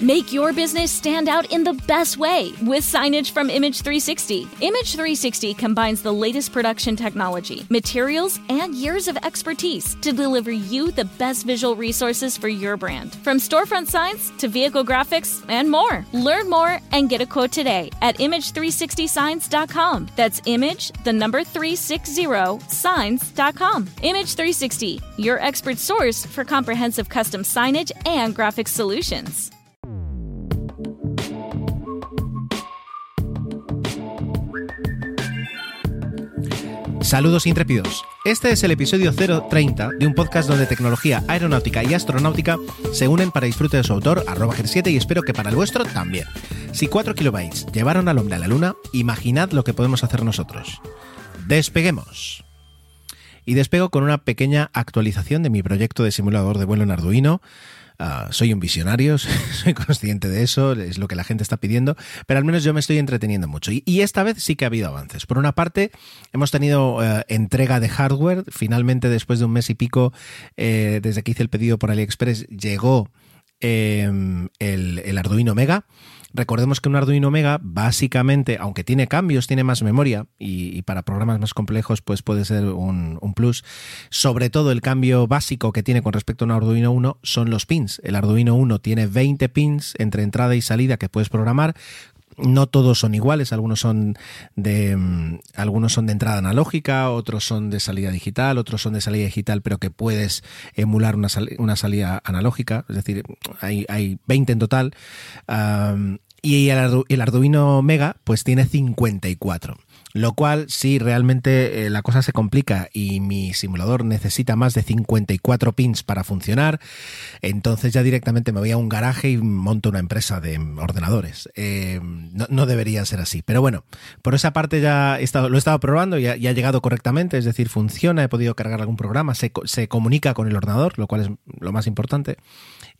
Make your business stand out in the best way with signage from Image 360. Image 360 combines the latest production technology, materials, and years of expertise to deliver you the best visual resources for your brand. From storefront signs to vehicle graphics and more. Learn more and get a quote today at image360signs.com. That's image, the number 360 signs.com. Image 360, your expert source for comprehensive custom signage and graphics solutions. Saludos intrépidos. Este es el episodio 030 de un podcast donde tecnología aeronáutica y astronáutica se unen para disfrute de su autor, arroba 7 y espero que para el vuestro también. Si 4 kilobytes llevaron al hombre a la luna, imaginad lo que podemos hacer nosotros. Despeguemos. Y despego con una pequeña actualización de mi proyecto de simulador de vuelo en Arduino Ah, soy un visionario, soy consciente de eso, es lo que la gente está pidiendo, pero al menos yo me estoy entreteniendo mucho. Y, esta vez sí que ha habido avances. Por una parte, hemos tenido eh, entrega de hardware. Finalmente, después de un mes y pico, eh, desde que hice el pedido por AliExpress, llegó em, el Arduino Mega. Recordemos que un Arduino Mega básicamente, aunque tiene cambios, tiene más memoria y, para programas más complejos pues puede ser un, plus. Sobre todo el cambio básico que tiene con respecto a un Arduino 1 son los pins. El Arduino 1 tiene 20 pins entre entrada y salida que puedes programar no todos son iguales, algunos son de mm, algunos son de entrada analógica, otros son de salida digital, otros son de salida digital, pero que puedes emular una, una salida analógica, es decir, hay, hay 20 en total. y el, Arduino Mega pues tiene 54. Lo cual, si realmente eh, la cosa se complica y mi simulador necesita más de 54 pins para funcionar, entonces ya directamente me voy a un garaje y monto una empresa de ordenadores. Eh, no, debería ser así. Pero bueno, por esa parte ya he estado, lo he estado probando y ha, llegado correctamente, es decir, funciona, he podido cargar algún programa, se, se comunica con el ordenador, lo cual es lo más importante.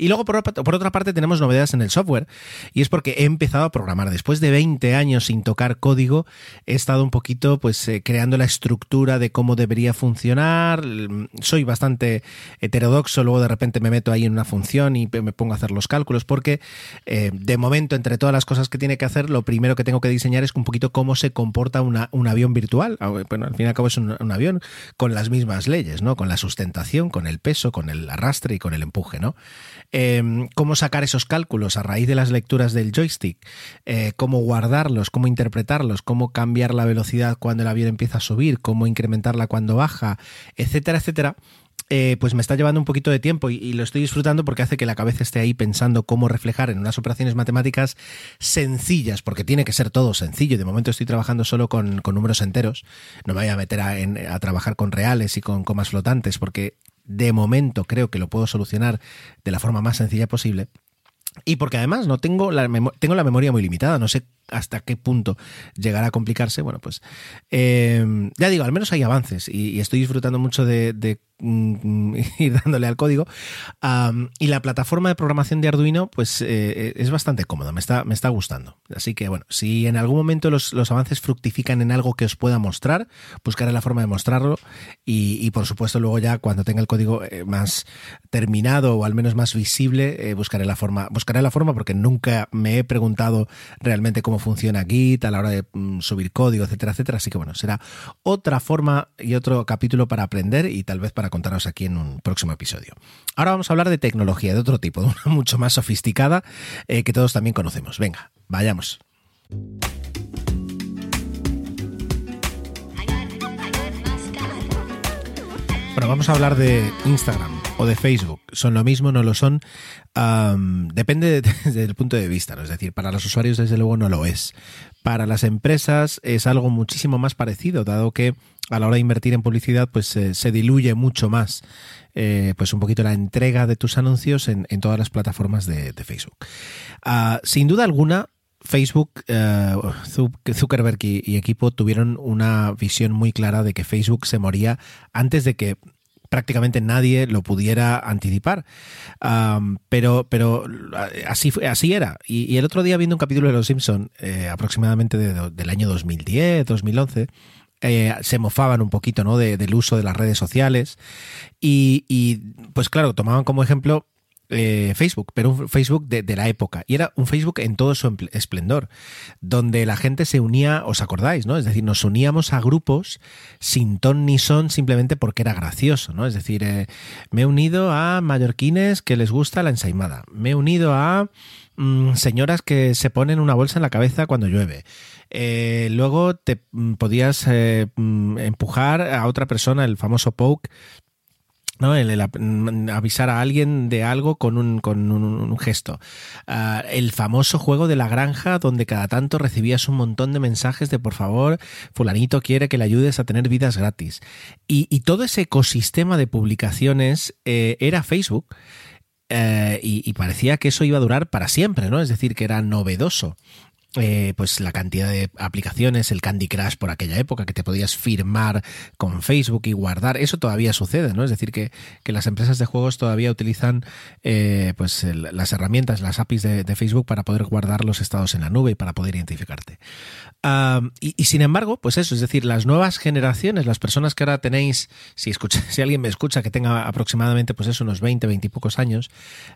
Y luego, por, otra parte, tenemos novedades en el software. Y es porque he empezado a programar. Después de 20 años sin tocar código, he estado un poquito pues eh, creando la estructura de cómo debería funcionar. Soy bastante heterodoxo, luego de repente me meto ahí en una función y me pongo a hacer los cálculos, porque eh, de momento, entre todas las cosas que tiene que hacer, lo primero que tengo que diseñar es un poquito cómo se comporta un avión virtual. Ah, bueno, al fin y al cabo es un, un avión con las mismas leyes, ¿no? Con la sustentación, con el peso, con el arrastre y con el empuje, ¿no? Em, cómo sacar esos cálculos a raíz de las lecturas del joystick, eh, cómo guardarlos, cómo interpretarlos, cómo cambiar la velocidad cuando el avión empieza a subir, cómo incrementarla cuando baja, etcétera, etcétera. Eh, pues me está llevando un poquito de tiempo y, lo estoy disfrutando porque hace que la cabeza esté ahí pensando cómo reflejar en unas operaciones matemáticas sencillas, porque tiene que ser todo sencillo. De momento estoy trabajando solo con, números enteros. No me voy a meter a, a, trabajar con reales y con comas flotantes porque de momento creo que lo puedo solucionar de la forma más sencilla posible. Y porque además no tengo la, tengo la memoria muy limitada, no sé hasta qué punto llegará a complicarse. Bueno, pues eh, ya digo, al menos hay avances y, estoy disfrutando mucho de, Mm, ir dándole al código. y la plataforma de programación de Arduino, pues eh, es bastante cómoda, me está, me está gustando. Así que bueno, si en algún momento los, avances fructifican en algo que os pueda mostrar, buscaré la forma de mostrarlo. Y, por supuesto, luego ya cuando tenga el código eh, más terminado o al menos más visible, eh, buscaré la forma. Buscaré la forma porque nunca me he preguntado realmente cómo funciona Git a la hora de mm, subir código, etcétera, etcétera. Así que bueno, será otra forma y otro capítulo para aprender y tal vez para contaros aquí en un próximo episodio. Ahora vamos a hablar de tecnología de otro tipo, de una mucho más sofisticada eh, que todos también conocemos. Venga, vayamos. Bueno, vamos a hablar de Instagram o de Facebook. ¿Son lo mismo? ¿No lo son? depende desde el punto de vista. Es decir, para los usuarios desde luego no lo es. Para las empresas es algo muchísimo más parecido, dado que a la hora de invertir en publicidad, pues se diluye mucho más, eh, pues un poquito la entrega de tus anuncios en, todas las plataformas de, Facebook. Ah, sin duda alguna, Facebook, eh, Zuckerberg y, equipo tuvieron una visión muy clara de que Facebook se moría antes de que prácticamente nadie lo pudiera anticipar. pero, pero así, así era. Y, el otro día viendo un capítulo de Los Simpson, eh, aproximadamente del año 2010, 2011, eh, se mofaban un poquito ¿no? del uso de las redes sociales y, pues claro, tomaban como ejemplo eh, Facebook, pero un Facebook de, la época. Y era un Facebook en todo su esplendor, donde la gente se unía, os acordáis, ¿no? Es decir, nos uníamos a grupos sin ton ni son simplemente porque era gracioso, ¿no? Es decir, eh, me he unido a mallorquines que les gusta la ensaimada. Me he unido a mm, señoras que se ponen una bolsa en la cabeza cuando llueve. Eh, luego te mm, podías mm, empujar a otra persona, el famoso poke, ¿no? El, mm, avisar a alguien de algo con un, con un, gesto. Ah, el famoso juego de la granja donde cada tanto recibías un montón de mensajes de por favor, fulanito quiere que le ayudes a tener vidas gratis. Y, todo ese ecosistema de publicaciones eh, era Facebook. Eh, y, y, parecía que eso iba a durar para siempre, ¿no? Es decir, que era novedoso. Eh, pues la cantidad de aplicaciones, el Candy Crush por aquella época, que te podías firmar con Facebook y guardar, eso todavía sucede, ¿no? Es decir, que, las empresas de juegos todavía utilizan eh, pues las herramientas, las APIs de, Facebook para poder guardar los estados en la nube y para poder identificarte. y, sin embargo, pues eso, es decir, las nuevas generaciones, las personas que ahora tenéis, si, escucha, si alguien me escucha que tenga aproximadamente pues eso, unos 20, 20 y pocos años,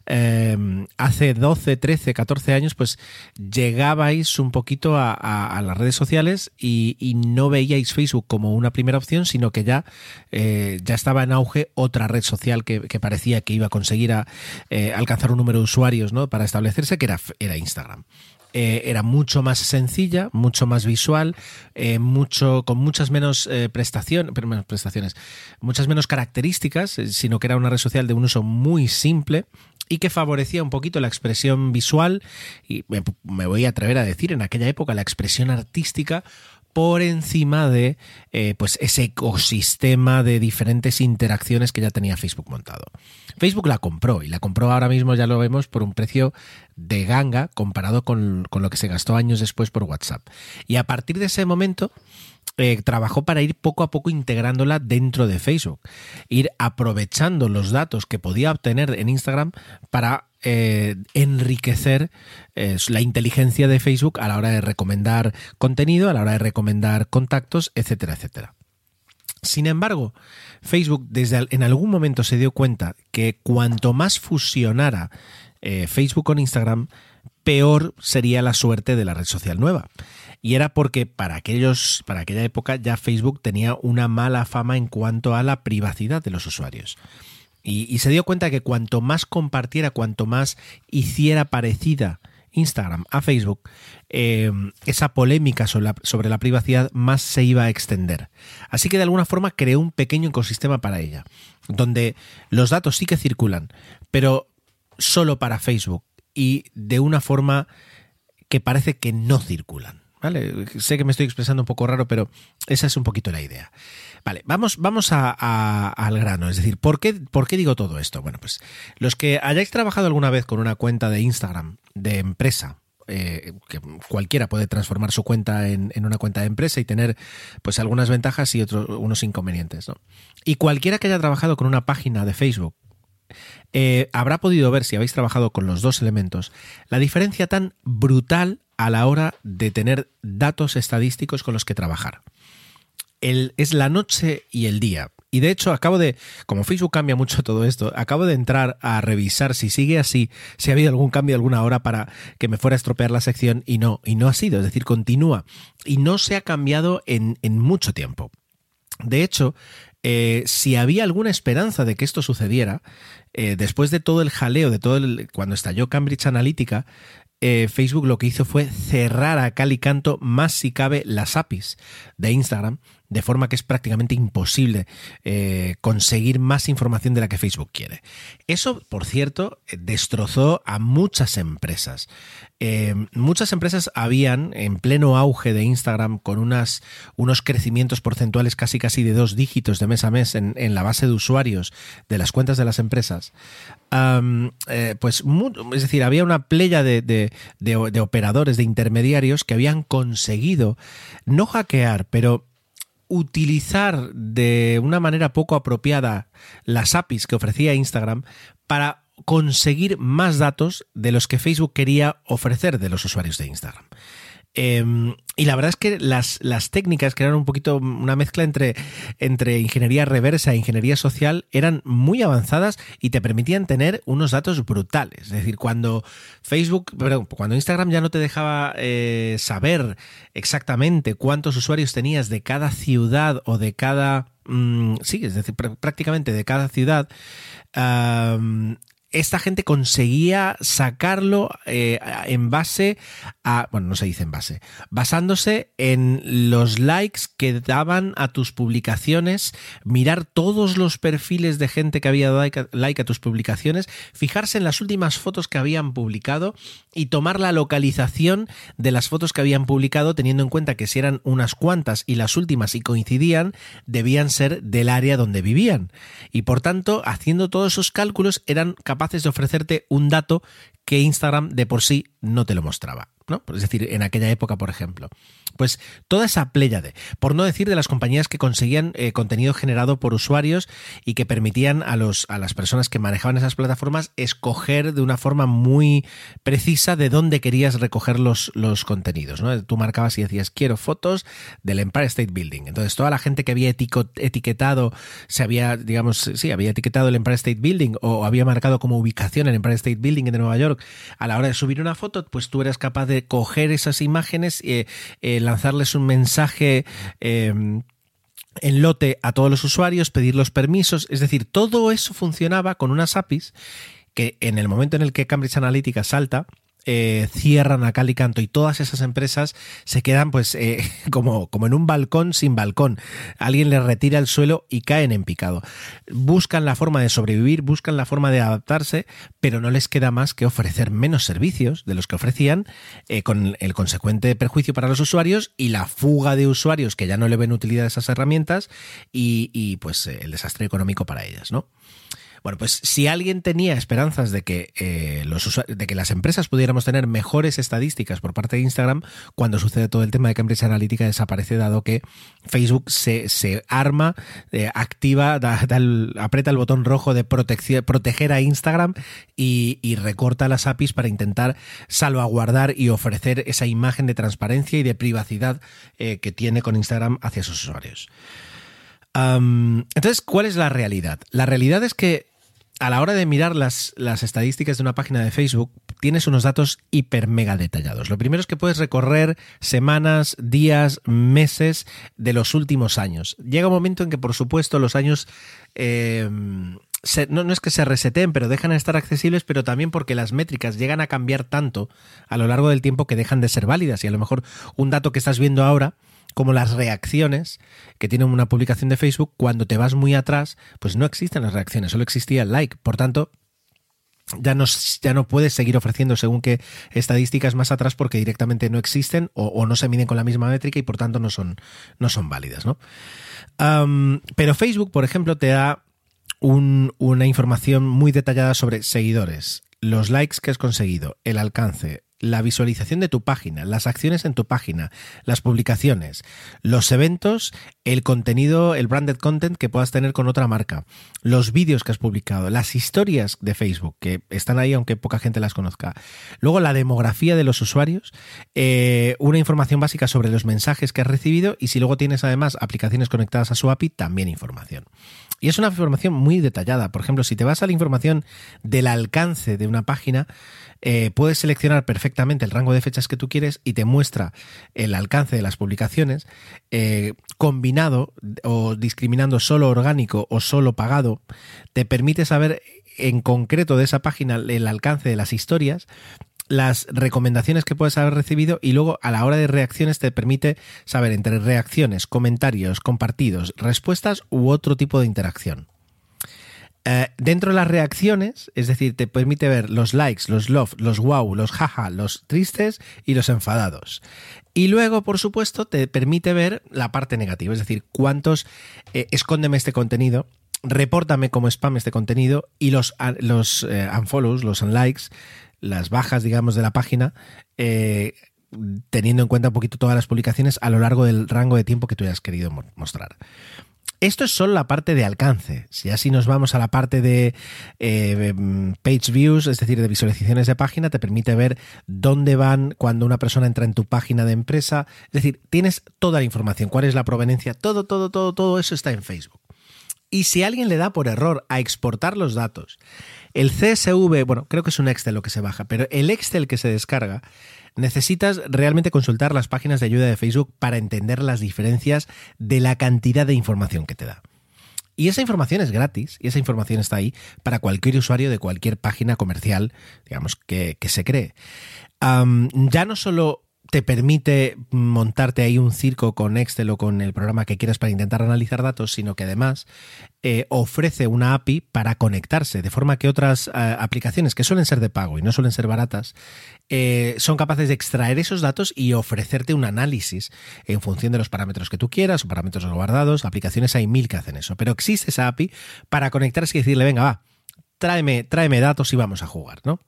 eh, hace 12, 13, 14 años, pues llegabais un poquito a, las redes sociales y, no veíais Facebook como una primera opción, sino que ya, eh, ya estaba en auge otra red social que, parecía que iba a conseguir a, eh, alcanzar un número de usuarios ¿no? para establecerse, que era, era Instagram. Eh, era mucho más sencilla, mucho más visual, mucho, con muchas menos prestaciones, prestaciones, muchas menos características, sino que era una red social de un uso muy simple y que favorecía un poquito la expresión visual. Y me, voy a atrever a decir en aquella época la expresión artística por encima de eh, pues ese ecosistema de diferentes interacciones que ya tenía Facebook montado. Facebook la compró y la compró ahora mismo, ya lo vemos, por un precio de ganga comparado con, con lo que se gastó años después por WhatsApp. Y a partir de ese momento, eh, trabajó para ir poco a poco integrándola dentro de Facebook, ir aprovechando los datos que podía obtener en Instagram para eh, enriquecer eh, la inteligencia de Facebook a la hora de recomendar contenido, a la hora de recomendar contactos, etcétera, etcétera. Sin embargo, Facebook desde en algún momento se dio cuenta que cuanto más fusionara Facebook con Instagram, peor sería la suerte de la red social nueva. Y era porque para aquellos, para aquella época ya Facebook tenía una mala fama en cuanto a la privacidad de los usuarios. Y, se dio cuenta que cuanto más compartiera, cuanto más hiciera parecida Instagram a Facebook, eh, esa polémica sobre la, sobre la, privacidad más se iba a extender. Así que de alguna forma creó un pequeño ecosistema para ella, donde los datos sí que circulan, pero solo para Facebook y de una forma que parece que no circulan. Sé que me estoy expresando un poco raro, pero esa es un poquito la idea. Vale, vamos, vamos al grano. Es decir, ¿por qué, ¿por qué digo todo esto? Bueno, pues los que hayáis trabajado alguna vez con una cuenta de Instagram de empresa, eh, que cualquiera puede transformar su cuenta en, una cuenta de empresa y tener pues algunas ventajas y otros unos inconvenientes. Y cualquiera que haya trabajado con una página de Facebook eh, habrá podido ver, si habéis trabajado con los dos elementos, la diferencia tan brutal a la hora de tener datos estadísticos con los que trabajar. Es la noche y el día. Y de hecho, acabo de, como Facebook cambia mucho todo esto, acabo de entrar a revisar si sigue así, si ha habido algún cambio alguna hora para que me fuera a estropear la sección y no, y no ha sido, es decir, continúa. Y no se ha cambiado en, mucho tiempo. De hecho, eh, si había alguna esperanza de que esto sucediera, eh, después de todo el jaleo, de todo el, cuando estalló Cambridge Analytica, eh, Facebook lo que hizo fue cerrar a cal y canto más si cabe las APIs de Instagram de forma que es prácticamente imposible eh, conseguir más información de la que Facebook quiere. Eso, por cierto, destrozó a muchas empresas. Eh, muchas empresas habían, en pleno auge de Instagram, con unos crecimientos porcentuales casi casi de dos dígitos de mes a mes en, la base de usuarios de las cuentas de las empresas, eh, pues es decir, había una playa de, de operadores, de intermediarios que habían conseguido no hackear, pero utilizar de una manera poco apropiada las APIs que ofrecía Instagram para conseguir más datos de los que Facebook quería ofrecer de los usuarios de Instagram. Em, y la verdad es que las, las, técnicas, que eran un poquito una mezcla entre, entre ingeniería reversa e ingeniería social, eran muy avanzadas y te permitían tener unos datos brutales. Es decir, cuando Facebook, cuando Instagram ya no te dejaba eh, saber exactamente cuántos usuarios tenías de cada ciudad o de cada... Mm, sí, es decir, prácticamente de cada ciudad, esta gente conseguía sacarlo eh, en base a, bueno, no se dice en base, basándose en los likes que daban a tus publicaciones, mirar todos los perfiles de gente que había dado like a, tus publicaciones, fijarse en las últimas fotos que habían publicado y tomar la localización de las fotos que habían publicado, teniendo en cuenta que si eran unas cuantas y las últimas y coincidían, debían ser del área donde vivían. Y por tanto, haciendo todos esos cálculos, eran capaces de ofrecerte un dato que Instagram de por sí no te lo mostraba. ¿no? Es decir, en aquella época, por ejemplo. Pues toda esa pléyade, por no decir de las compañías que conseguían eh, contenido generado por usuarios y que permitían a, los, a las personas que manejaban esas plataformas escoger de una forma muy precisa de dónde querías recoger los, los contenidos. ¿no? Tú marcabas y decías, quiero fotos del Empire State Building. Entonces, toda la gente que había etiquetado, se había, digamos, sí, había etiquetado el Empire State Building o había marcado como ubicación el Empire State Building de Nueva York a la hora de subir una foto, pues tú eras capaz de coger esas imágenes, y eh, lanzarles un mensaje. Em, en lote a todos los usuarios, pedir los permisos, es decir, todo eso funcionaba con unas APIs que en el momento en el que Cambridge Analytica salta, eh, cierran a cal y canto y todas esas empresas se quedan pues eh, como, como en un balcón sin balcón. Alguien les retira el suelo y caen en picado. Buscan la forma de sobrevivir, buscan la forma de adaptarse, pero no les queda más que ofrecer menos servicios de los que ofrecían, eh, con el consecuente perjuicio para los usuarios y la fuga de usuarios que ya no le ven utilidad a esas herramientas y, y pues el desastre económico para ellas, ¿no? Bueno, pues si alguien tenía esperanzas de que, eh, los de que las empresas pudiéramos tener mejores estadísticas por parte de Instagram, cuando sucede todo el tema de Cambridge Analytica desaparece dado que Facebook se, arma, eh, activa, aprieta el botón rojo de proteger a Instagram y, recorta las APIs para intentar salvaguardar y ofrecer esa imagen de transparencia y de privacidad eh, que tiene con Instagram hacia sus usuarios. entonces, ¿cuál es la realidad? La realidad es que a la hora de mirar las, las, estadísticas de una página de Facebook, tienes unos datos hiper mega detallados. Lo primero es que puedes recorrer semanas, días, meses de los últimos años. Llega un momento en que, por supuesto, los años eh, no, no, es que se reseten, pero dejan de estar accesibles, pero también porque las métricas llegan a cambiar tanto a lo largo del tiempo que dejan de ser válidas. Y a lo mejor un dato que estás viendo ahora como las reacciones que tiene una publicación de Facebook, cuando te vas muy atrás, pues no existen las reacciones, solo existía el like. Por tanto, ya no, ya no puedes seguir ofreciendo según qué estadísticas más atrás porque directamente no existen o, no se miden con la misma métrica y por tanto no son, no son válidas. ¿no? pero Facebook, por ejemplo, te da una información muy detallada sobre seguidores, los likes que has conseguido, el alcance, la visualización de tu página, las acciones en tu página, las publicaciones, los eventos, el contenido, el branded content que puedas tener con otra marca, los vídeos que has publicado, las historias de Facebook que están ahí aunque poca gente las conozca. Luego la demografía de los usuarios, eh, una información básica sobre los mensajes que has recibido y si luego tienes además aplicaciones conectadas a su API, también información. Y es una información muy detallada. Por ejemplo, si te vas a la información del alcance de una página, eh, puedes seleccionar perfectamente el rango de fechas que tú quieres y te muestra el alcance de las publicaciones eh, combinado o discriminando solo orgánico o solo pagado. Te permite saber en concreto de esa página el alcance de las historias las recomendaciones que puedes haber recibido y luego a la hora de reacciones te permite saber entre reacciones, comentarios, compartidos, respuestas u otro tipo de interacción. Eh, dentro de las reacciones, es decir, te permite ver los likes, los love, los wow, los jaja, los tristes y los enfadados. Y luego, por supuesto, te permite ver la parte negativa, es decir, cuántos eh, escóndeme este contenido, repórtame como spam este contenido y los, los eh, unfollows, los unlikes, las bajas, digamos, de la página, eh, teniendo en cuenta un poquito todas las publicaciones a lo largo del rango de tiempo que tú hayas querido mostrar. Esto es solo la parte de alcance. Si así nos vamos a la parte de eh, page views, es decir, de visualizaciones de página, te permite ver dónde van cuando una persona entra en tu página de empresa. Es decir, tienes toda la información, cuál es la proveniencia, todo, todo, todo, todo eso está en Facebook. Y si alguien le da por error a exportar los datos, el CSV, bueno, creo que es un Excel lo que se baja, pero el Excel que se descarga, necesitas realmente consultar las páginas de ayuda de Facebook para entender las diferencias de la cantidad de información que te da. Y esa información es gratis y esa información está ahí para cualquier usuario de cualquier página comercial, digamos, que, se cree. ya no solo te permite montarte ahí un circo con Excel o con el programa que quieras para intentar analizar datos, sino que además eh, ofrece una API para conectarse, de forma que otras eh, aplicaciones que suelen ser de pago y no suelen ser baratas, eh, son capaces de extraer esos datos y ofrecerte un análisis en función de los parámetros que tú quieras o parámetros guardados. Aplicaciones hay mil que hacen eso, pero existe esa API para conectarse y decirle, venga, va, tráeme, tráeme datos y vamos a jugar, ¿no?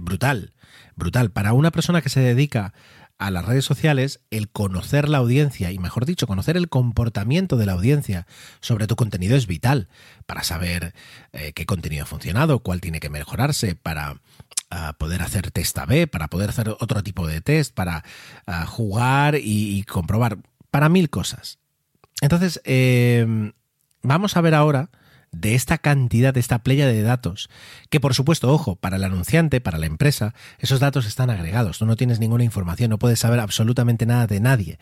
brutal brutal. Para una persona que se dedica a las redes sociales, el conocer la audiencia y, mejor dicho, conocer el comportamiento de la audiencia sobre tu contenido es vital para saber eh, qué contenido ha funcionado, cuál tiene que mejorarse, para ah, poder hacer test A-B, para poder hacer otro tipo de test, para ah, jugar y, comprobar, para mil cosas. Entonces, eh, vamos a ver ahora de esta cantidad, de esta playa de datos, que por supuesto, ojo, para el anunciante, para la empresa, esos datos están agregados, tú no tienes ninguna información, no puedes saber absolutamente nada de nadie.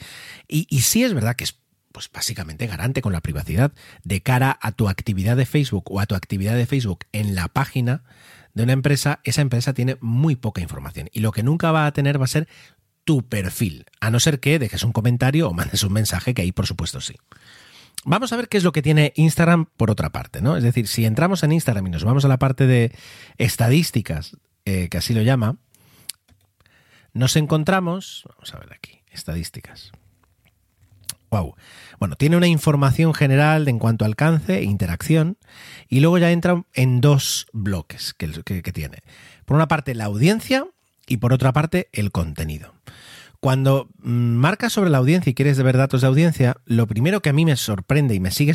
Y, sí es verdad que es pues básicamente garante con la privacidad de cara a tu actividad de Facebook o a tu actividad de Facebook en la página de una empresa, esa empresa tiene muy poca información y lo que nunca va a tener va a ser tu perfil, a no ser que dejes un comentario o mandes un mensaje que ahí por supuesto sí. Vamos a ver qué es lo que tiene Instagram por otra parte, ¿no? Es decir, si entramos en Instagram y nos vamos a la parte de estadísticas, eh, que así lo llama, nos encontramos, vamos a ver aquí, estadísticas. Wow. Bueno, tiene una información general en cuanto a alcance e interacción y luego ya entra en dos bloques que, que tiene. Por una parte la audiencia y por otra parte el contenido. Cuando mm, marcas sobre la audiencia y quieres ver datos de audiencia, lo primero que a mí me sorprende y me sigue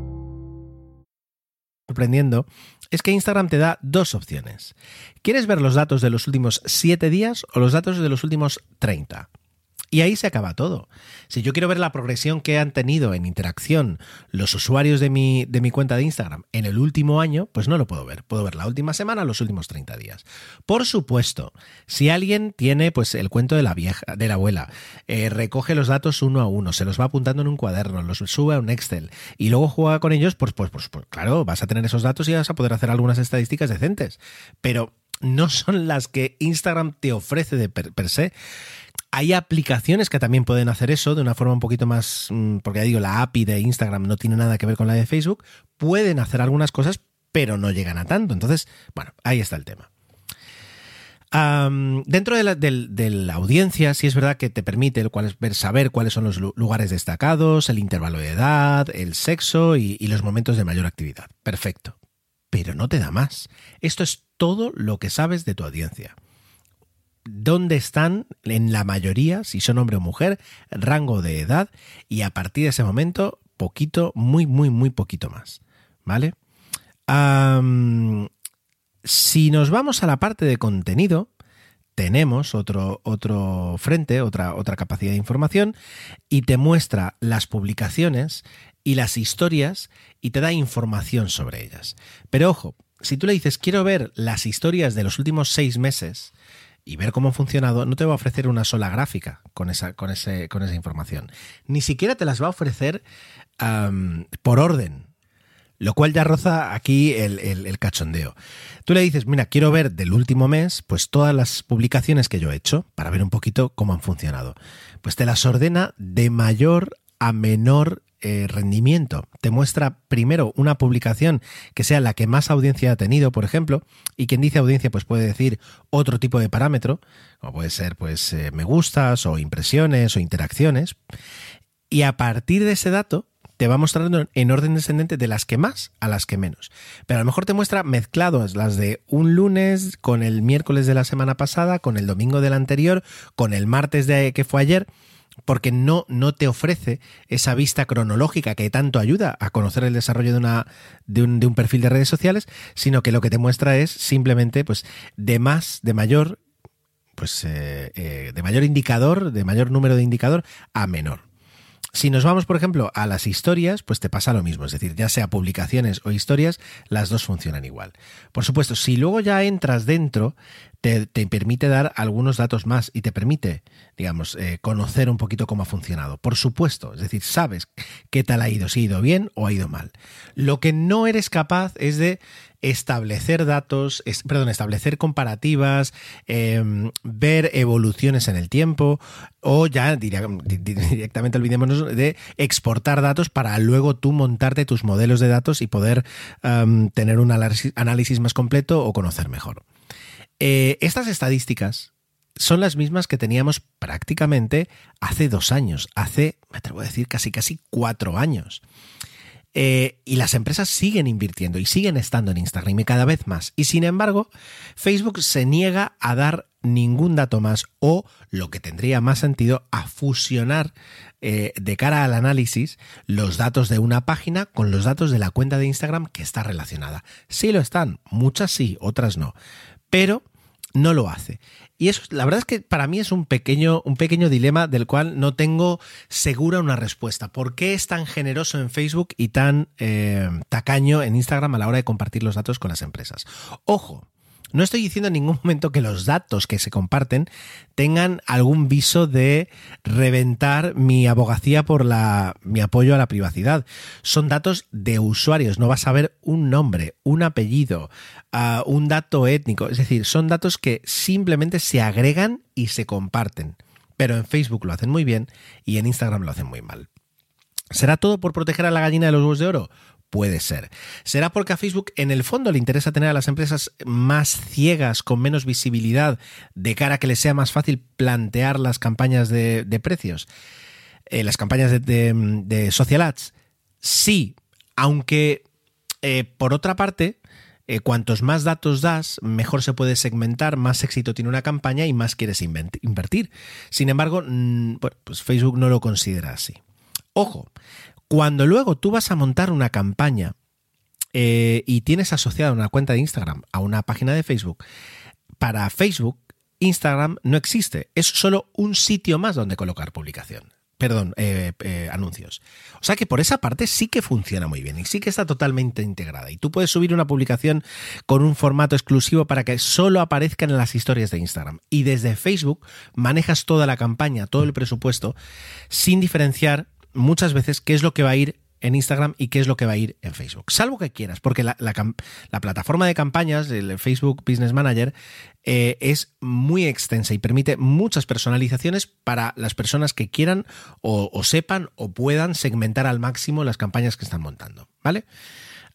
Sorprendiendo es que Instagram te da dos opciones. ¿Quieres ver los datos de los últimos 7 días o los datos de los últimos 30? Y ahí se acaba todo. Si yo quiero ver la progresión que han tenido en interacción los usuarios de mi, de mi cuenta de Instagram en el último año, pues no lo puedo ver. Puedo ver la última semana, los últimos 30 días. Por supuesto, si alguien tiene pues el cuento de la vieja, de la abuela, eh, recoge los datos uno a uno, se los va apuntando en un cuaderno, los sube a un Excel y luego juega con ellos, pues, pues, pues, pues claro, vas a tener esos datos y vas a poder hacer algunas estadísticas decentes. Pero no son las que Instagram te ofrece de per se. Hay aplicaciones que también pueden hacer eso de una forma un poquito más, mm, porque ya digo, la API de Instagram no tiene nada que ver con la de Facebook, pueden hacer algunas cosas, pero no llegan a tanto. Entonces, bueno, ahí está el tema. dentro de la, audiencia, sí es verdad que te permite ver, saber cuáles son los lugares destacados, el intervalo de edad, el sexo y los momentos de mayor actividad. Perfecto. Pero no te da más. Esto es todo lo que sabes de tu audiencia dónde están en la mayoría, si son hombre o mujer, rango de edad y a partir de ese momento, poquito, muy, muy, muy poquito más. ¿Vale? si nos vamos a la parte de contenido, tenemos otro, otro frente, otra, otra capacidad de información, y te muestra las publicaciones y las historias y te da información sobre ellas. Pero ojo, si tú le dices quiero ver las historias de los últimos seis meses y ver cómo ha funcionado, no te va a ofrecer una sola gráfica con esa, con ese, con esa información. Ni siquiera te las va a ofrecer por orden. Lo cual ya roza aquí el, el, cachondeo. Tú le dices, mira, quiero ver del último mes, pues todas las publicaciones que yo he hecho, para ver un poquito cómo han funcionado. Pues te las ordena de mayor a menor eh, rendimiento. Te muestra primero una publicación que sea la que más audiencia ha tenido, por ejemplo, y quien dice audiencia pues puede decir otro tipo de parámetro, como puede ser pues eh, me gustas o impresiones o interacciones. Y a partir de ese dato te va mostrando en orden descendente de las que más a las que menos. Pero a lo mejor te muestra mezclados las de un lunes con el miércoles de la semana pasada, con el domingo del anterior, con el martes de que fue ayer porque no, no te ofrece esa vista cronológica que tanto ayuda a conocer el desarrollo de, una, de, un, perfil de redes sociales, sino que lo que te muestra es simplemente pues, de más, de mayor, pues, eh, eh, de mayor indicador, de mayor número de indicador a menor. Si nos vamos, por ejemplo, a las historias, pues te pasa lo mismo, es decir, ya sea publicaciones o historias, las dos funcionan igual. Por supuesto, si luego ya entras dentro, te, permite dar algunos datos más y te permite, digamos, eh, conocer un poquito cómo ha funcionado. Por supuesto, es decir, sabes qué tal ha ido, si ha ido bien o ha ido mal. Lo que no eres capaz es de establecer datos, perdón, establecer comparativas, em, ver evoluciones en el tiempo o ya directamente olvidémonos de exportar datos para luego tú montarte tus modelos de datos y poder em, tener un análisis, más completo o conocer mejor. Eh, estas estadísticas son las mismas que teníamos prácticamente hace dos años, hace, me atrevo a decir, casi casi cuatro años. Eh, y las empresas siguen invirtiendo y siguen estando en Instagram y cada vez más. Y sin embargo, Facebook se niega a dar ningún dato más o, lo que tendría más sentido, a fusionar eh, de cara al análisis los datos de una página con los datos de la cuenta de Instagram que está relacionada. Sí lo están, muchas sí, otras no. Pero no lo hace. Y eso, la verdad es que para mí es un pequeño, un pequeño dilema del cual no tengo segura una respuesta. ¿Por qué es tan generoso en Facebook y tan eh, tacaño en Instagram a la hora de compartir los datos con las empresas? Ojo, no estoy diciendo en ningún momento que los datos que se comparten tengan algún viso de reventar mi abogacía por la, mi apoyo a la privacidad. Son datos de usuarios, no vas a ver un nombre, un apellido, uh, un dato étnico. Es decir, son datos que simplemente se agregan y se comparten. Pero en Facebook lo hacen muy bien y en Instagram lo hacen muy mal. ¿Será todo por proteger a la gallina de los huevos de oro? Puede ser. ¿Será porque a Facebook en el fondo le interesa tener a las empresas más ciegas, con menos visibilidad, de cara a que les sea más fácil plantear las campañas de, precios? Eh, las campañas de, social ads. Sí, aunque eh, por otra parte, eh, cuantos más datos das, mejor se puede segmentar, más éxito tiene una campaña y más quieres invertir. Sin embargo, mm, pues Facebook no lo considera así. Ojo, cuando luego tú vas a montar una campaña eh, y tienes asociada una cuenta de Instagram a una página de Facebook, para Facebook, Instagram no existe. Es solo un sitio más donde colocar publicación. Perdón, eh, eh, anuncios. O sea que por esa parte sí que funciona muy bien y sí que está totalmente integrada. Y tú puedes subir una publicación con un formato exclusivo para que solo aparezcan en las historias de Instagram. Y desde Facebook manejas toda la campaña, todo el presupuesto, sin diferenciar muchas veces qué es lo que va a ir en Instagram y qué es lo que va a ir en Facebook. Salvo que quieras, porque la, plataforma de campañas, el Facebook Business Manager, eh, es muy extensa y permite muchas personalizaciones para las personas que quieran o, sepan o puedan segmentar al máximo las campañas que están montando. ¿Vale?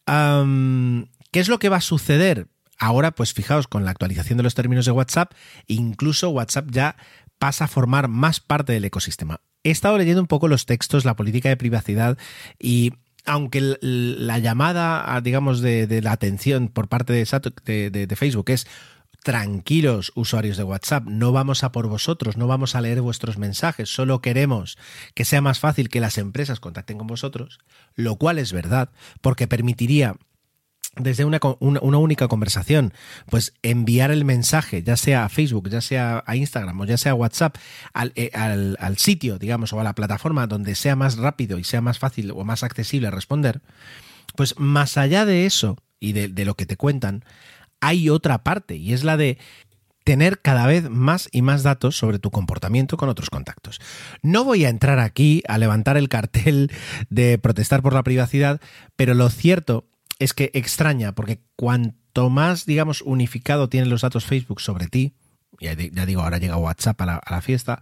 ¿Qué es lo que va a suceder? Ahora, pues fijaos, con la actualización de los términos de WhatsApp, incluso WhatsApp ya pasa a formar más parte del ecosistema he estado leyendo un poco los textos, la política de privacidad y aunque la llamada, digamos, de, la atención por parte de, de, Facebook es tranquilos usuarios de WhatsApp, no vamos a por vosotros, no vamos a leer vuestros mensajes, solo queremos que sea más fácil que las empresas contacten con vosotros, lo cual es verdad, porque permitiría desde una, una, única conversación, pues enviar el mensaje, ya sea a Facebook, ya sea a Instagram o ya sea a WhatsApp, al, eh, al, al, sitio, digamos, o a la plataforma donde sea más rápido y sea más fácil o más accesible responder, pues más allá de eso y de, de lo que te cuentan, hay otra parte y es la de tener cada vez más y más datos sobre tu comportamiento con otros contactos. No voy a entrar aquí a levantar el cartel de protestar por la privacidad, pero lo cierto es que extraña, porque cuanto más, digamos, unificado tienen los datos Facebook sobre ti, ya, ya digo, ahora llega WhatsApp a la, a la fiesta,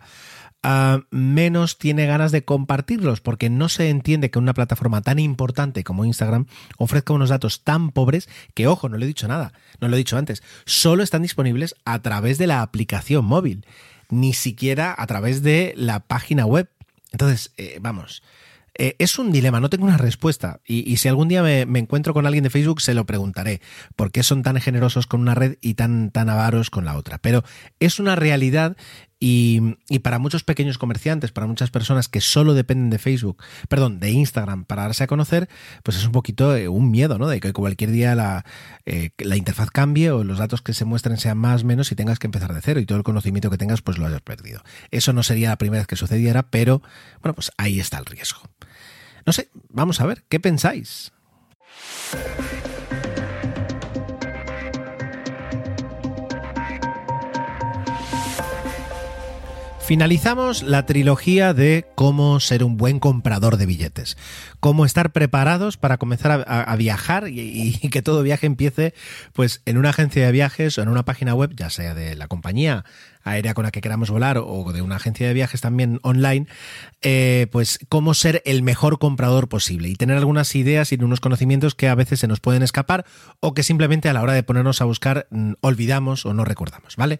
uh, menos tiene ganas de compartirlos, porque no se entiende que una plataforma tan importante como Instagram ofrezca unos datos tan pobres que, ojo, no le he dicho nada, no lo he dicho antes, solo están disponibles a través de la aplicación móvil, ni siquiera a través de la página web. Entonces, eh, vamos, eh, es un dilema, no tengo una respuesta. Y, si algún día me, me, encuentro con alguien de Facebook, se lo preguntaré. ¿Por qué son tan generosos con una red y tan, tan avaros con la otra? Pero es una realidad y, para muchos pequeños comerciantes, para muchas personas que solo dependen de Facebook, perdón, de Instagram para darse a conocer, pues es un poquito eh, un miedo, ¿no? De que cualquier día la, eh, la interfaz cambie o los datos que se muestren sean más o menos y tengas que empezar de cero y todo el conocimiento que tengas pues lo hayas perdido. Eso no sería la primera vez que sucediera, pero bueno, pues ahí está el riesgo. No sé, vamos a ver, ¿qué pensáis? Finalizamos la trilogía de cómo ser un buen comprador de billetes, cómo estar preparados para comenzar a, viajar y, que todo viaje empiece pues en una agencia de viajes o en una página web, ya sea de la compañía aérea con la que queramos volar o de una agencia de viajes también online, eh, pues cómo ser el mejor comprador posible y tener algunas ideas y unos conocimientos que a veces se nos pueden escapar o que simplemente a la hora de ponernos a buscar mmm, olvidamos o no recordamos, ¿vale?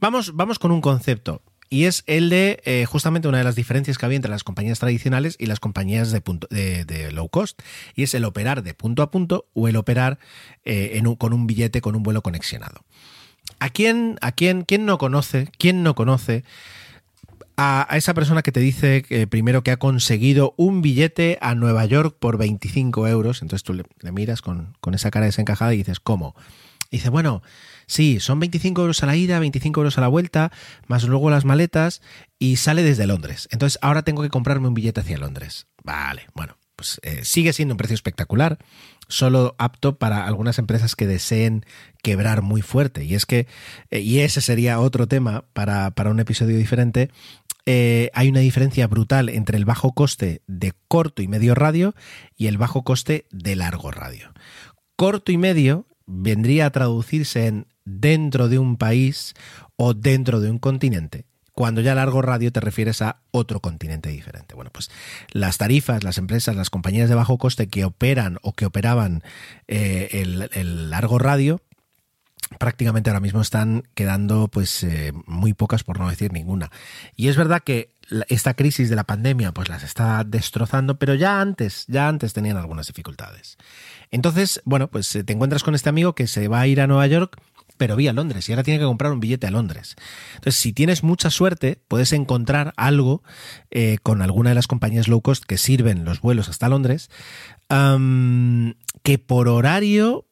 Vamos, vamos con un concepto y es el de eh, justamente una de las diferencias que había entre las compañías tradicionales y las compañías de, punto, de, low cost, y es el operar de punto a punto o el operar eh, con un billete, con un vuelo conexionado. ¿A quién, a quién, quién no conoce, quién no conoce a, esa persona que te dice primero que ha conseguido un billete a Nueva York por 25 euros? Entonces tú le, miras con, con esa cara desencajada y dices, ¿cómo? Dice, bueno, sí, son 25 euros a la ida, 25 euros a la vuelta, más luego las maletas y sale desde Londres. Entonces ahora tengo que comprarme un billete hacia Londres. Vale, bueno, pues eh, sigue siendo un precio espectacular, solo apto para algunas empresas que deseen quebrar muy fuerte. Y es que, eh, y ese sería otro tema para, para un episodio diferente, eh, hay una diferencia brutal entre el bajo coste de corto y medio radio y el bajo coste de largo radio. Corto y medio vendría a traducirse en dentro de un país o dentro de un continente cuando ya largo radio te refieres a otro continente diferente. Bueno, pues las tarifas, las empresas, las compañías de bajo coste que operan o que operaban eh, el, largo radio, prácticamente ahora mismo están quedando pues eh, muy pocas por no decir ninguna. Y es verdad que esta crisis de la pandemia pues las está destrozando, pero ya antes, ya antes tenían algunas dificultades. Entonces, bueno, pues te encuentras con este amigo que se va a ir a Nueva York pero vía Londres y ahora tiene que comprar un billete a Londres. Entonces, si tienes mucha suerte, puedes encontrar algo eh, con alguna de las compañías low cost que sirven los vuelos hasta Londres, que por horario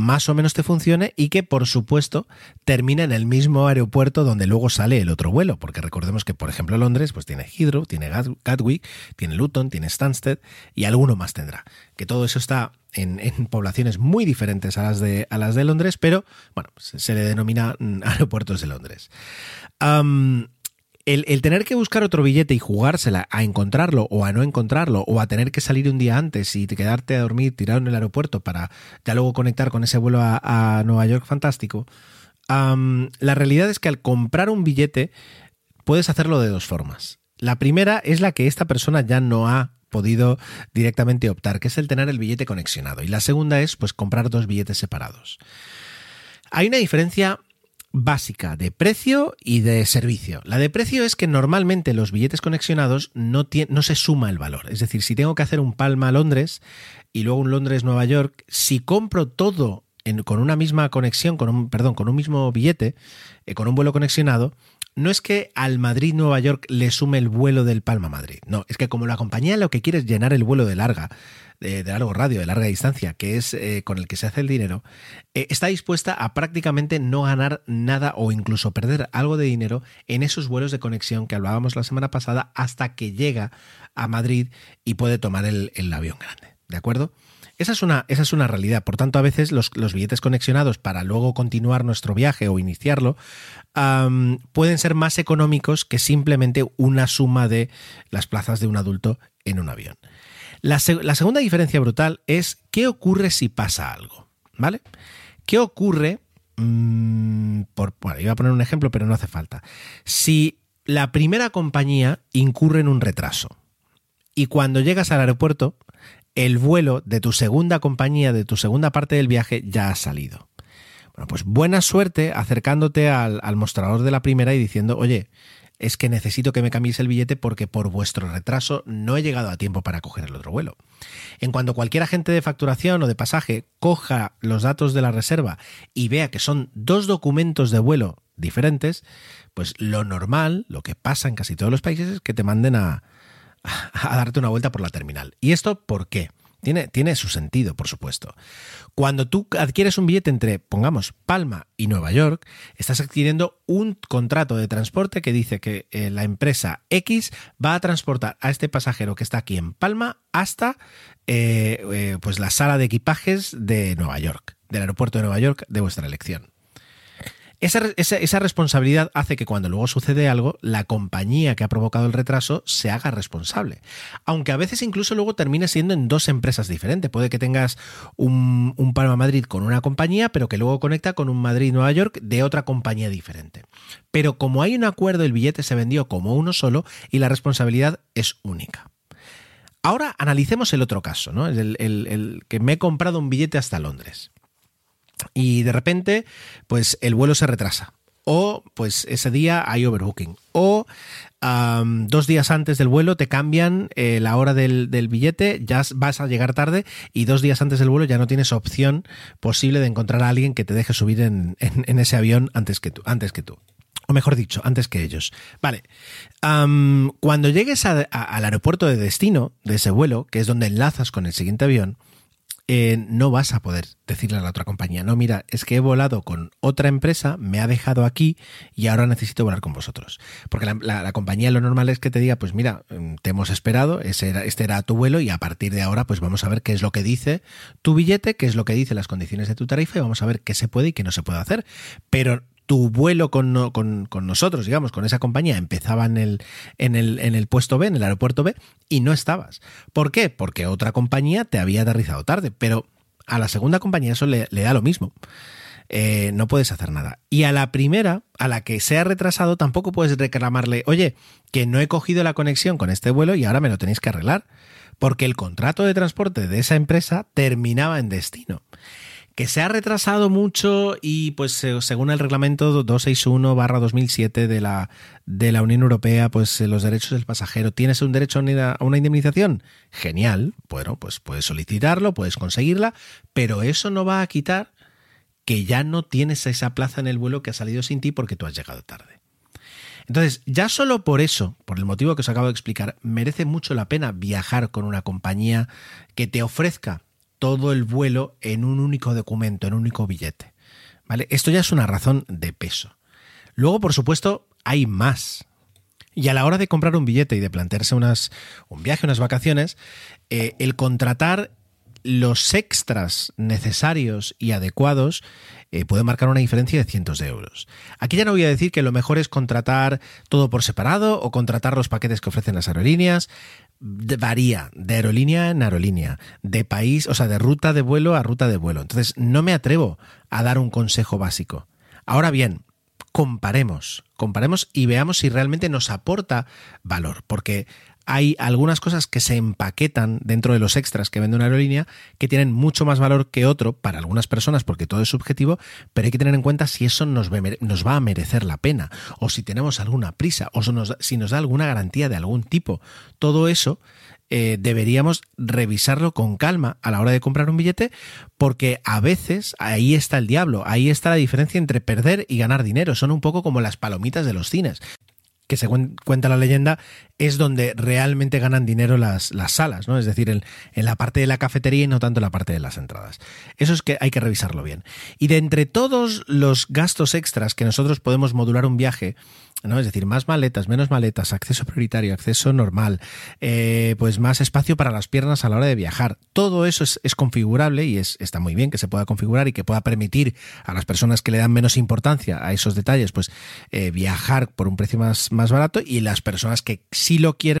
más o menos te funcione y que por supuesto termine en el mismo aeropuerto donde luego sale el otro vuelo, porque recordemos que por ejemplo Londres pues tiene Heathrow, tiene Gatwick, tiene Luton, tiene Stansted y alguno más tendrá. Que todo eso está en, poblaciones muy diferentes a las de, a las de Londres, pero bueno, se, le denomina mm, aeropuertos de Londres. El, tener que buscar otro billete y jugársela a encontrarlo o a no encontrarlo o a tener que salir un día antes y quedarte a dormir tirado en el aeropuerto para ya luego conectar con ese vuelo a, Nueva York fantástico, la realidad es que al comprar un billete puedes hacerlo de dos formas. La primera es la que esta persona ya no ha podido directamente optar, que es el tener el billete conexionado. Y la segunda es pues comprar dos billetes separados. Hay una diferencia básica de precio y de servicio. La de precio es que normalmente los billetes conexionados no, se suma el valor. Es decir, si tengo que hacer un Palma Londres y luego un Londres Nueva York, si compro todo con una misma conexión, con un, perdón, con un mismo billete, eh, con un vuelo conexionado, no es que al Madrid Nueva York le sume el vuelo del Palma Madrid. No, es que como la compañía lo que quiere es llenar el vuelo de larga de, largo radio, de larga distancia, que es eh, con el que se hace el dinero, eh, está dispuesta a prácticamente no ganar nada o incluso perder algo de dinero en esos vuelos de conexión que hablábamos la semana pasada hasta que llega a Madrid y puede tomar el, el avión grande. ¿De acuerdo? Esa es una, esa es una realidad. Por tanto, a veces los, billetes conexionados para luego continuar nuestro viaje o iniciarlo pueden ser más económicos que simplemente una suma de las plazas de un adulto en un avión. La, segunda diferencia brutal es qué ocurre si pasa algo. ¿Vale? ¿Qué ocurre? Mm, por, bueno, iba a poner un ejemplo, pero no hace falta. Si la primera compañía incurre en un retraso y cuando llegas al aeropuerto el vuelo de tu segunda compañía, de tu segunda parte del viaje, ya ha salido. Bueno, pues buena suerte acercándote al, mostrador de la primera y diciendo, oye, es que necesito que me cambies el billete porque por vuestro retraso no he llegado a tiempo para coger el otro vuelo. En cuanto cualquier agente de facturación o de pasaje coja los datos de la reserva y vea que son dos documentos de vuelo diferentes, pues lo normal, lo que pasa en casi todos los países es que te manden a, a darte una vuelta por la terminal. ¿Y esto por qué? Tiene, tiene, su sentido, por supuesto. Cuando tú adquieres un billete entre, pongamos, Palma y Nueva York, estás adquiriendo un contrato de transporte que dice que eh, la empresa X va a transportar a este pasajero que está aquí en Palma hasta eh, eh, pues la sala de equipajes de Nueva York, del aeropuerto de Nueva York de vuestra elección. Esa, responsabilidad hace que cuando luego sucede algo, la compañía que ha provocado el retraso se haga responsable. Aunque a veces incluso luego termine siendo en dos empresas diferentes. Puede que tengas un, un Palma Madrid con una compañía, pero que luego conecta con un Madrid Nueva York de otra compañía diferente. Pero como hay un acuerdo, el billete se vendió como uno solo y la responsabilidad es única. Ahora analicemos el otro caso, ¿no? el que me he comprado un billete hasta Londres y de repente, pues el vuelo se retrasa. O pues ese día hay overbooking. O dos días antes del vuelo te cambian eh, la hora del, billete, ya vas a llegar tarde y dos días antes del vuelo ya no tienes opción posible de encontrar a alguien que te deje subir en, ese avión antes que tú. Antes que tú. O mejor dicho, antes que ellos. Vale. cuando llegues al aeropuerto de destino de ese vuelo, que es donde enlazas con el siguiente avión, eh, no vas a poder decirle a la otra compañía, no, mira, es que he volado con otra empresa, me ha dejado aquí y ahora necesito volar con vosotros. Porque la, compañía lo normal es que te diga, pues mira, mm, te hemos esperado, ese este era tu vuelo y a partir de ahora pues vamos a ver qué es lo que dice tu billete, qué es lo que dice las condiciones de tu tarifa y vamos a ver qué se puede y qué no se puede hacer. Pero tu vuelo con, nosotros, digamos, con esa compañía, empezaba en el puesto B, en el aeropuerto B, y no estabas. ¿Por qué? Porque otra compañía te había aterrizado tarde, pero a la segunda compañía eso le, da lo mismo. Eh, no puedes hacer nada. Y a la primera, a la que se ha retrasado, tampoco puedes reclamarle, oye, que no he cogido la conexión con este vuelo y ahora me lo tenéis que arreglar, porque el contrato de transporte de esa empresa terminaba en destino que se ha retrasado mucho y pues según el reglamento 261-2007 de la, de la Unión Europea, pues eh, los derechos del pasajero, ¿tienes un derecho a una indemnización? Genial, bueno, pues puedes solicitarlo, puedes conseguirla, pero eso no va a quitar que ya no tienes esa plaza en el vuelo que ha salido sin ti porque tú has llegado tarde. Entonces, ya solo por eso, por el motivo que os acabo de explicar, merece mucho la pena viajar con una compañía que te ofrezca todo el vuelo en un único documento, en un único billete. ¿Vale? Esto ya es una razón de peso. Luego, por supuesto, hay más. Y a la hora de comprar un billete y de plantearse unas, un viaje, unas vacaciones, eh, el contratar los extras necesarios y adecuados eh, puede marcar una diferencia de cientos de euros. Aquí ya no voy a decir que lo mejor es contratar todo por separado o contratar los paquetes que ofrecen las aerolíneas varía de aerolínea en aerolínea, de país, o sea, de ruta de vuelo a ruta de vuelo. Entonces, no me atrevo a dar un consejo básico. Ahora bien, comparemos, comparemos y veamos si realmente nos aporta valor, porque hay algunas cosas que se empaquetan dentro de los extras que vende una aerolínea que tienen mucho más valor que otro para algunas personas porque todo es subjetivo, pero hay que tener en cuenta si eso nos, va a merecer la pena o si tenemos alguna prisa o si nos da alguna garantía de algún tipo. Todo eso eh, deberíamos revisarlo con calma a la hora de comprar un billete porque a veces ahí está el diablo, ahí está la diferencia entre perder y ganar dinero. Son un poco como las palomitas de los cines. Que según cuenta la leyenda, es donde realmente ganan dinero las, las salas, ¿no? Es decir, en, en, la parte de la cafetería y no tanto en la parte de las entradas. Eso es que hay que revisarlo bien. Y de entre todos los gastos extras que nosotros podemos modular un viaje, ¿no? Es decir, más maletas, menos maletas, acceso prioritario, acceso normal, eh, pues más espacio para las piernas a la hora de viajar. Todo eso es, configurable y es, está muy bien que se pueda configurar y que pueda permitir a las personas que le dan menos importancia a esos detalles, pues eh, viajar por un precio más, más barato y las personas que sí lo quieren.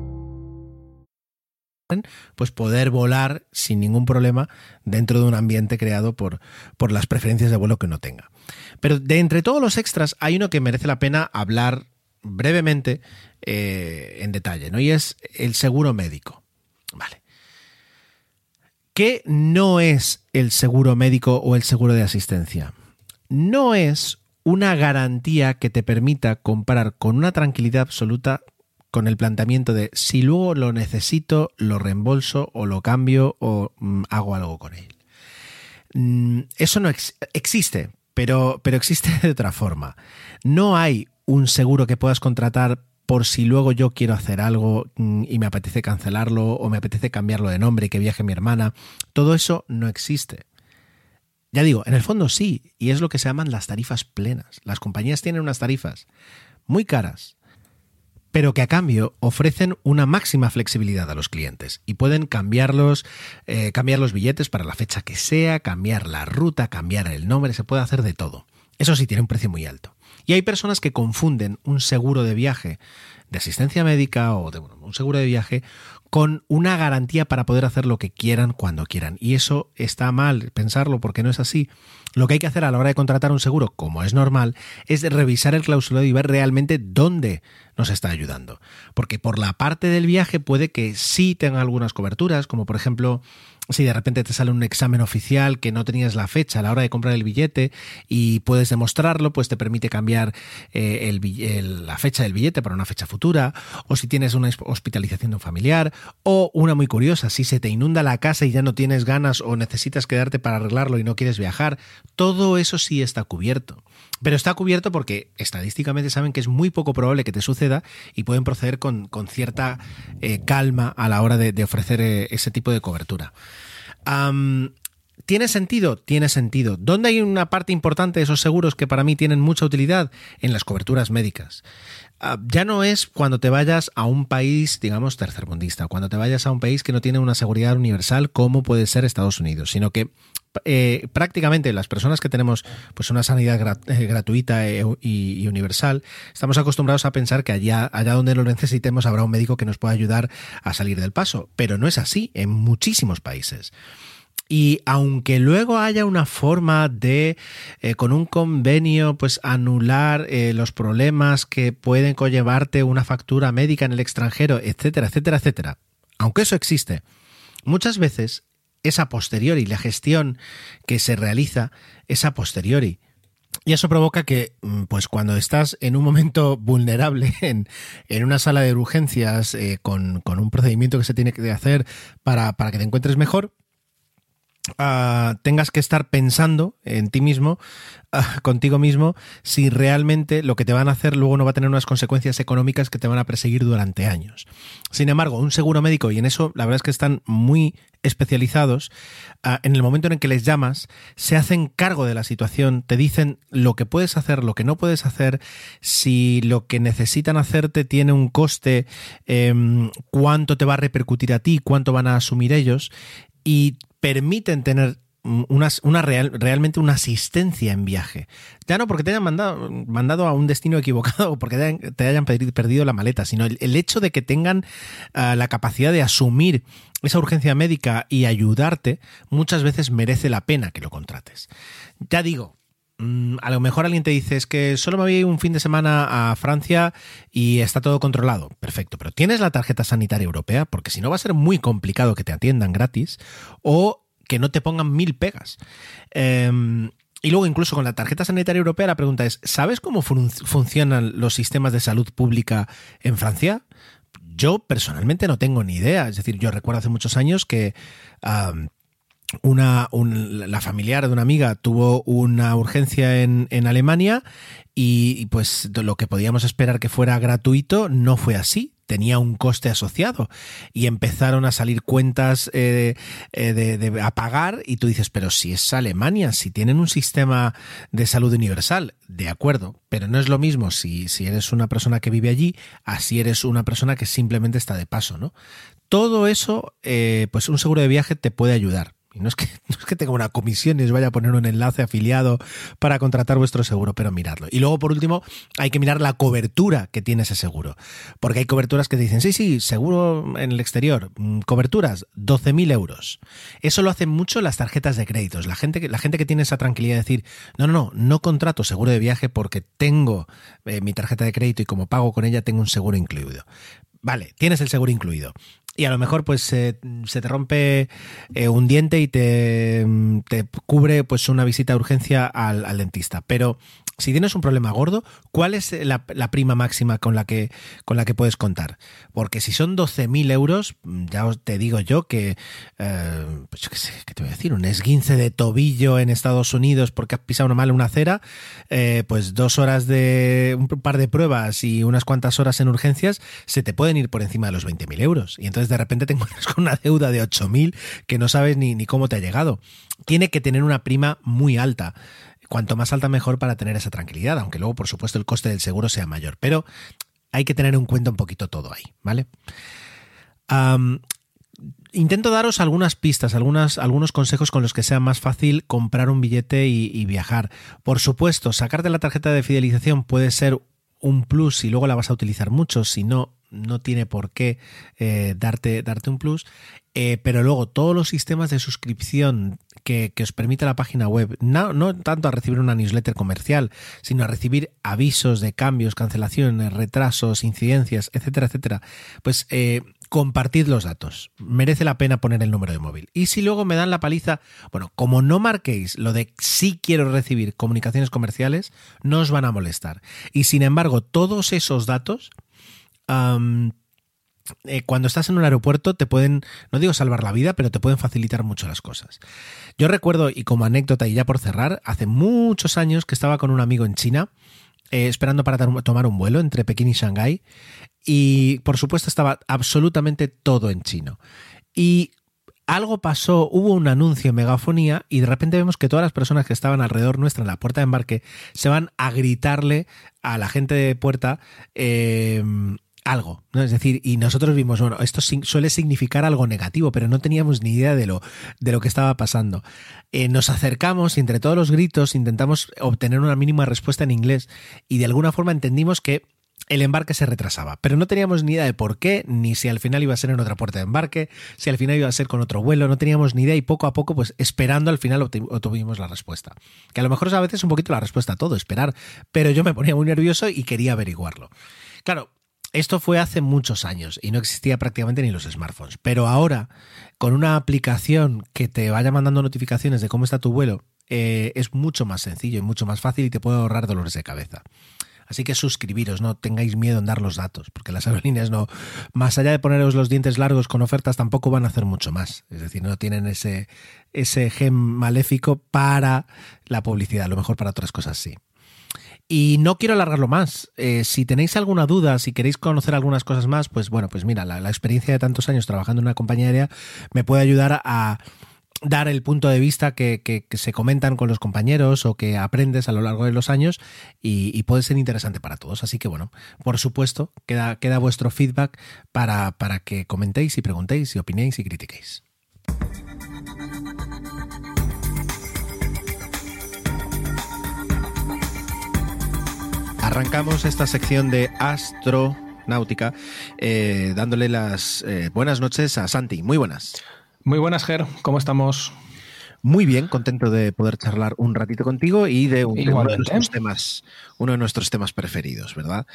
Pues poder volar sin ningún problema dentro de un ambiente creado por, por las preferencias de vuelo que uno tenga. Pero de entre todos los extras hay uno que merece la pena hablar brevemente eh, en detalle, ¿no? Y es el seguro médico. Vale. ¿Qué no es el seguro médico o el seguro de asistencia? No es una garantía que te permita comprar con una tranquilidad absoluta con el planteamiento de si luego lo necesito, lo reembolso o lo cambio o mm, hago algo con él. Mm, eso no ex existe, pero, pero existe de otra forma. No hay un seguro que puedas contratar por si luego yo quiero hacer algo mm, y me apetece cancelarlo o me apetece cambiarlo de nombre y que viaje mi hermana. Todo eso no existe. Ya digo, en el fondo sí, y es lo que se llaman las tarifas plenas. Las compañías tienen unas tarifas muy caras, pero que a cambio ofrecen una máxima flexibilidad a los clientes y pueden cambiarlos, eh, cambiar los billetes para la fecha que sea, cambiar la ruta, cambiar el nombre, se puede hacer de todo. Eso sí tiene un precio muy alto. Y hay personas que confunden un seguro de viaje de asistencia médica o de un seguro de viaje con una garantía para poder hacer lo que quieran cuando quieran. Y eso está mal pensarlo porque no es así. Lo que hay que hacer a la hora de contratar un seguro, como es normal, es revisar el clausulado y ver realmente dónde nos está ayudando. Porque por la parte del viaje puede que sí tenga algunas coberturas, como por ejemplo si de repente te sale un examen oficial que no tenías la fecha a la hora de comprar el billete y puedes demostrarlo, pues te permite cambiar eh, la fecha del billete para una fecha futura, o si tienes una hospitalización de un familiar, o una muy curiosa, si se te inunda la casa y ya no tienes ganas o necesitas quedarte para arreglarlo y no quieres viajar, todo eso sí está cubierto. Pero está cubierto porque estadísticamente saben que es muy poco probable que te suceda y pueden proceder con, con cierta eh, calma a la hora de, de ofrecer eh, ese tipo de cobertura. ¿Tiene sentido? Tiene sentido. ¿Dónde hay una parte importante de esos seguros que para mí tienen mucha utilidad? En las coberturas médicas. Uh, ya no es cuando te vayas a un país, digamos, tercermundista, cuando te vayas a un país que no tiene una seguridad universal como puede ser Estados Unidos, sino que eh, prácticamente las personas que tenemos pues una sanidad eh, gratuita y, y, universal, estamos acostumbrados a pensar que allá donde lo necesitemos habrá un médico que nos pueda ayudar a salir del paso, pero no es así en muchísimos países. Y aunque luego haya una forma de, eh, con un convenio, pues anular eh, los problemas que pueden conllevarte una factura médica en el extranjero, etcétera, etcétera, etcétera, aunque eso existe, muchas veces esa posteriori, la gestión que se realiza es a posteriori. Y eso provoca que, pues cuando estás en un momento vulnerable en, en una sala de urgencias eh, con, con, un procedimiento que se tiene que hacer para, para que te encuentres mejor, ah, tengas que estar pensando en ti mismo, ah, contigo mismo, si realmente lo que te van a hacer luego no va a tener unas consecuencias económicas que te van a perseguir durante años. Sin embargo, un seguro médico, y en eso la verdad es que están muy especializados, ah, en el momento en el que les llamas, se hacen cargo de la situación, te dicen lo que puedes hacer, lo que no puedes hacer, si lo que necesitan hacerte tiene un coste, em, cuánto te va a repercutir a ti, cuánto van a asumir ellos, y permiten tener una, una real, realmente una asistencia en viaje. Ya no porque te hayan mandado, mandado a un destino equivocado o porque te hayan, perdido la maleta, sino el, hecho de que tengan uh, la capacidad de asumir esa urgencia médica y ayudarte, muchas veces merece la pena que lo contrates. Ya digo, a lo mejor alguien te dice es que solo me voy un fin de semana a Francia y está todo controlado. Perfecto, pero ¿tienes la tarjeta sanitaria europea? Porque si no va a ser muy complicado que te atiendan gratis o que no te pongan mil pegas. Eh, y luego incluso con la tarjeta sanitaria europea la pregunta es, ¿sabes cómo fun funcionan los sistemas de salud pública en Francia? Yo personalmente no tengo ni idea. Es decir, yo recuerdo hace muchos años que... una, un, la familiar de una amiga tuvo una urgencia en, en Alemania y, pues lo que podíamos esperar que fuera gratuito no fue así tenía un coste asociado y empezaron a salir cuentas eh, de, de, de, a pagar y tú dices, pero si es Alemania, si tienen un sistema de salud universal, de acuerdo, pero no es lo mismo si, si eres una persona que vive allí, así eres una persona que simplemente está de paso, ¿no? Todo eso, eh, pues un seguro de viaje te puede ayudar. Y no es, que, no es que tenga una comisión y os vaya a poner un enlace afiliado para contratar vuestro seguro, pero miradlo. Y luego, por último, hay que mirar la cobertura que tiene ese seguro. Porque hay coberturas que dicen, sí, sí, seguro en el exterior, mm, coberturas, 12.000 euros. Eso lo hacen mucho las tarjetas de créditos. La gente, la gente que tiene esa tranquilidad de decir, no, no, no, no contrato seguro de viaje porque tengo eh, mi tarjeta de crédito y como pago con ella tengo un seguro incluido. Vale, tienes el seguro incluido y a lo mejor pues se te rompe eh, un diente y te, te, cubre pues una visita de urgencia al, al, dentista. Pero si tienes un problema gordo, ¿cuál es la, prima máxima con la, que, con la que puedes contar? Porque si son 12.000 euros, ya os te digo yo que, eh, pues qué sé, ¿qué te voy a decir? Un esguince de tobillo en Estados Unidos porque has pisado mal una acera, eh, pues dos horas de un par de pruebas y unas cuantas horas en urgencias, se te pueden ir por encima de los 20.000 euros. Y entonces de repente te encuentras con una deuda de 8.000 que no sabes ni, ni cómo te ha llegado. Tiene que tener una prima muy alta cuanto más alta mejor para tener esa tranquilidad, aunque luego, por supuesto, el coste del seguro sea mayor. Pero hay que tener en cuenta un poquito todo ahí, ¿vale? Intento daros algunas pistas, algunos consejos con los que sea más fácil comprar un billete y, y viajar. Por supuesto, sacarte la tarjeta de fidelización puede ser un plus si luego la vas a utilizar mucho, si no, no tiene por qué eh, darte, darte un plus. Eh, pero luego todos los sistemas de suscripción que, que os permite la página web, no, no, tanto a recibir una newsletter comercial, sino a recibir avisos de cambios, cancelaciones, retrasos, incidencias, etcétera, etcétera, pues eh, compartid los datos. Merece la pena poner el número de móvil. Y si luego me dan la paliza, bueno, como no marquéis lo de sí quiero recibir comunicaciones comerciales, no os van a molestar. Y sin embargo, todos esos datos... Eh, cuando estás en un aeropuerto te pueden, no digo salvar la vida, pero te pueden facilitar mucho las cosas. Yo recuerdo, y como anécdota y ya por cerrar, hace muchos años que estaba con un amigo en China, eh, esperando para tomar un vuelo entre Pekín y Shanghái, y por supuesto estaba absolutamente todo en chino. Y algo pasó, hubo un anuncio en megafonía y de repente vemos que todas las personas que estaban alrededor nuestra en la puerta de embarque se van a gritarle a la gente de puerta eh, algo, ¿no? Es decir, y nosotros vimos, bueno, esto suele significar algo negativo, pero no teníamos ni idea de lo, de lo que estaba pasando. Eh, nos acercamos y entre todos los gritos intentamos obtener una mínima respuesta en inglés y de alguna forma entendimos que el embarque se retrasaba, pero no teníamos ni idea de por qué, ni si al final iba a ser en otra puerta de embarque, si al final iba a ser con otro vuelo, no teníamos ni idea y poco a poco, pues esperando al final obtuvimos la respuesta. Que a lo mejor es a veces un poquito la respuesta a todo, esperar, pero yo me ponía muy nervioso y quería averiguarlo. Claro, esto fue hace muchos años y no existía prácticamente ni los smartphones, pero ahora con una aplicación que te vaya mandando notificaciones de cómo está tu vuelo, eh, es mucho más sencillo y mucho más fácil y te puede ahorrar dolores de cabeza. Así que suscribiros, no tengáis miedo en dar los datos, porque las aerolíneas no, más allá de poneros los dientes largos con ofertas, tampoco van a hacer mucho más. Es decir, no tienen ese, ese gen maléfico para la publicidad, a lo mejor para otras cosas sí. Y no quiero alargarlo más. Eh, si tenéis alguna duda, si queréis conocer algunas cosas más, pues bueno, pues mira, la, experiencia de tantos años trabajando en una compañía aérea me puede ayudar a dar el punto de vista que, se comentan con los compañeros o que aprendes a lo largo de los años y, y, puede ser interesante para todos. Así que bueno, por supuesto, queda, queda vuestro feedback para, para que comentéis y preguntéis y opinéis y critiquéis. Arrancamos esta sección de astronáutica eh, dándole las eh, buenas noches a Santi. Muy buenas. Muy buenas, Ger. ¿Cómo estamos? Muy bien, contento de poder charlar un ratito contigo y de, un, de uno de nuestros temas, uno de nuestros temas preferidos, ¿verdad?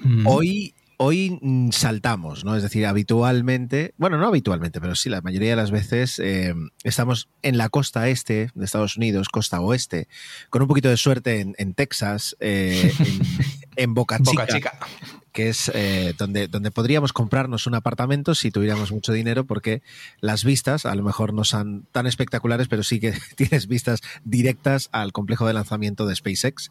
Mm. Hoy hoy saltamos, ¿no? Es decir, habitualmente, bueno, no habitualmente, pero sí, la mayoría de las veces eh, estamos en la costa este de Estados Unidos, costa oeste, con un poquito de suerte en, en Texas, eh, en, en, Boca Chica. Boca Chica. que es eh, donde, donde podríamos comprarnos un apartamento si tuviéramos mucho dinero, porque las vistas a lo mejor no son tan espectaculares, pero sí que tienes vistas directas al complejo de lanzamiento de SpaceX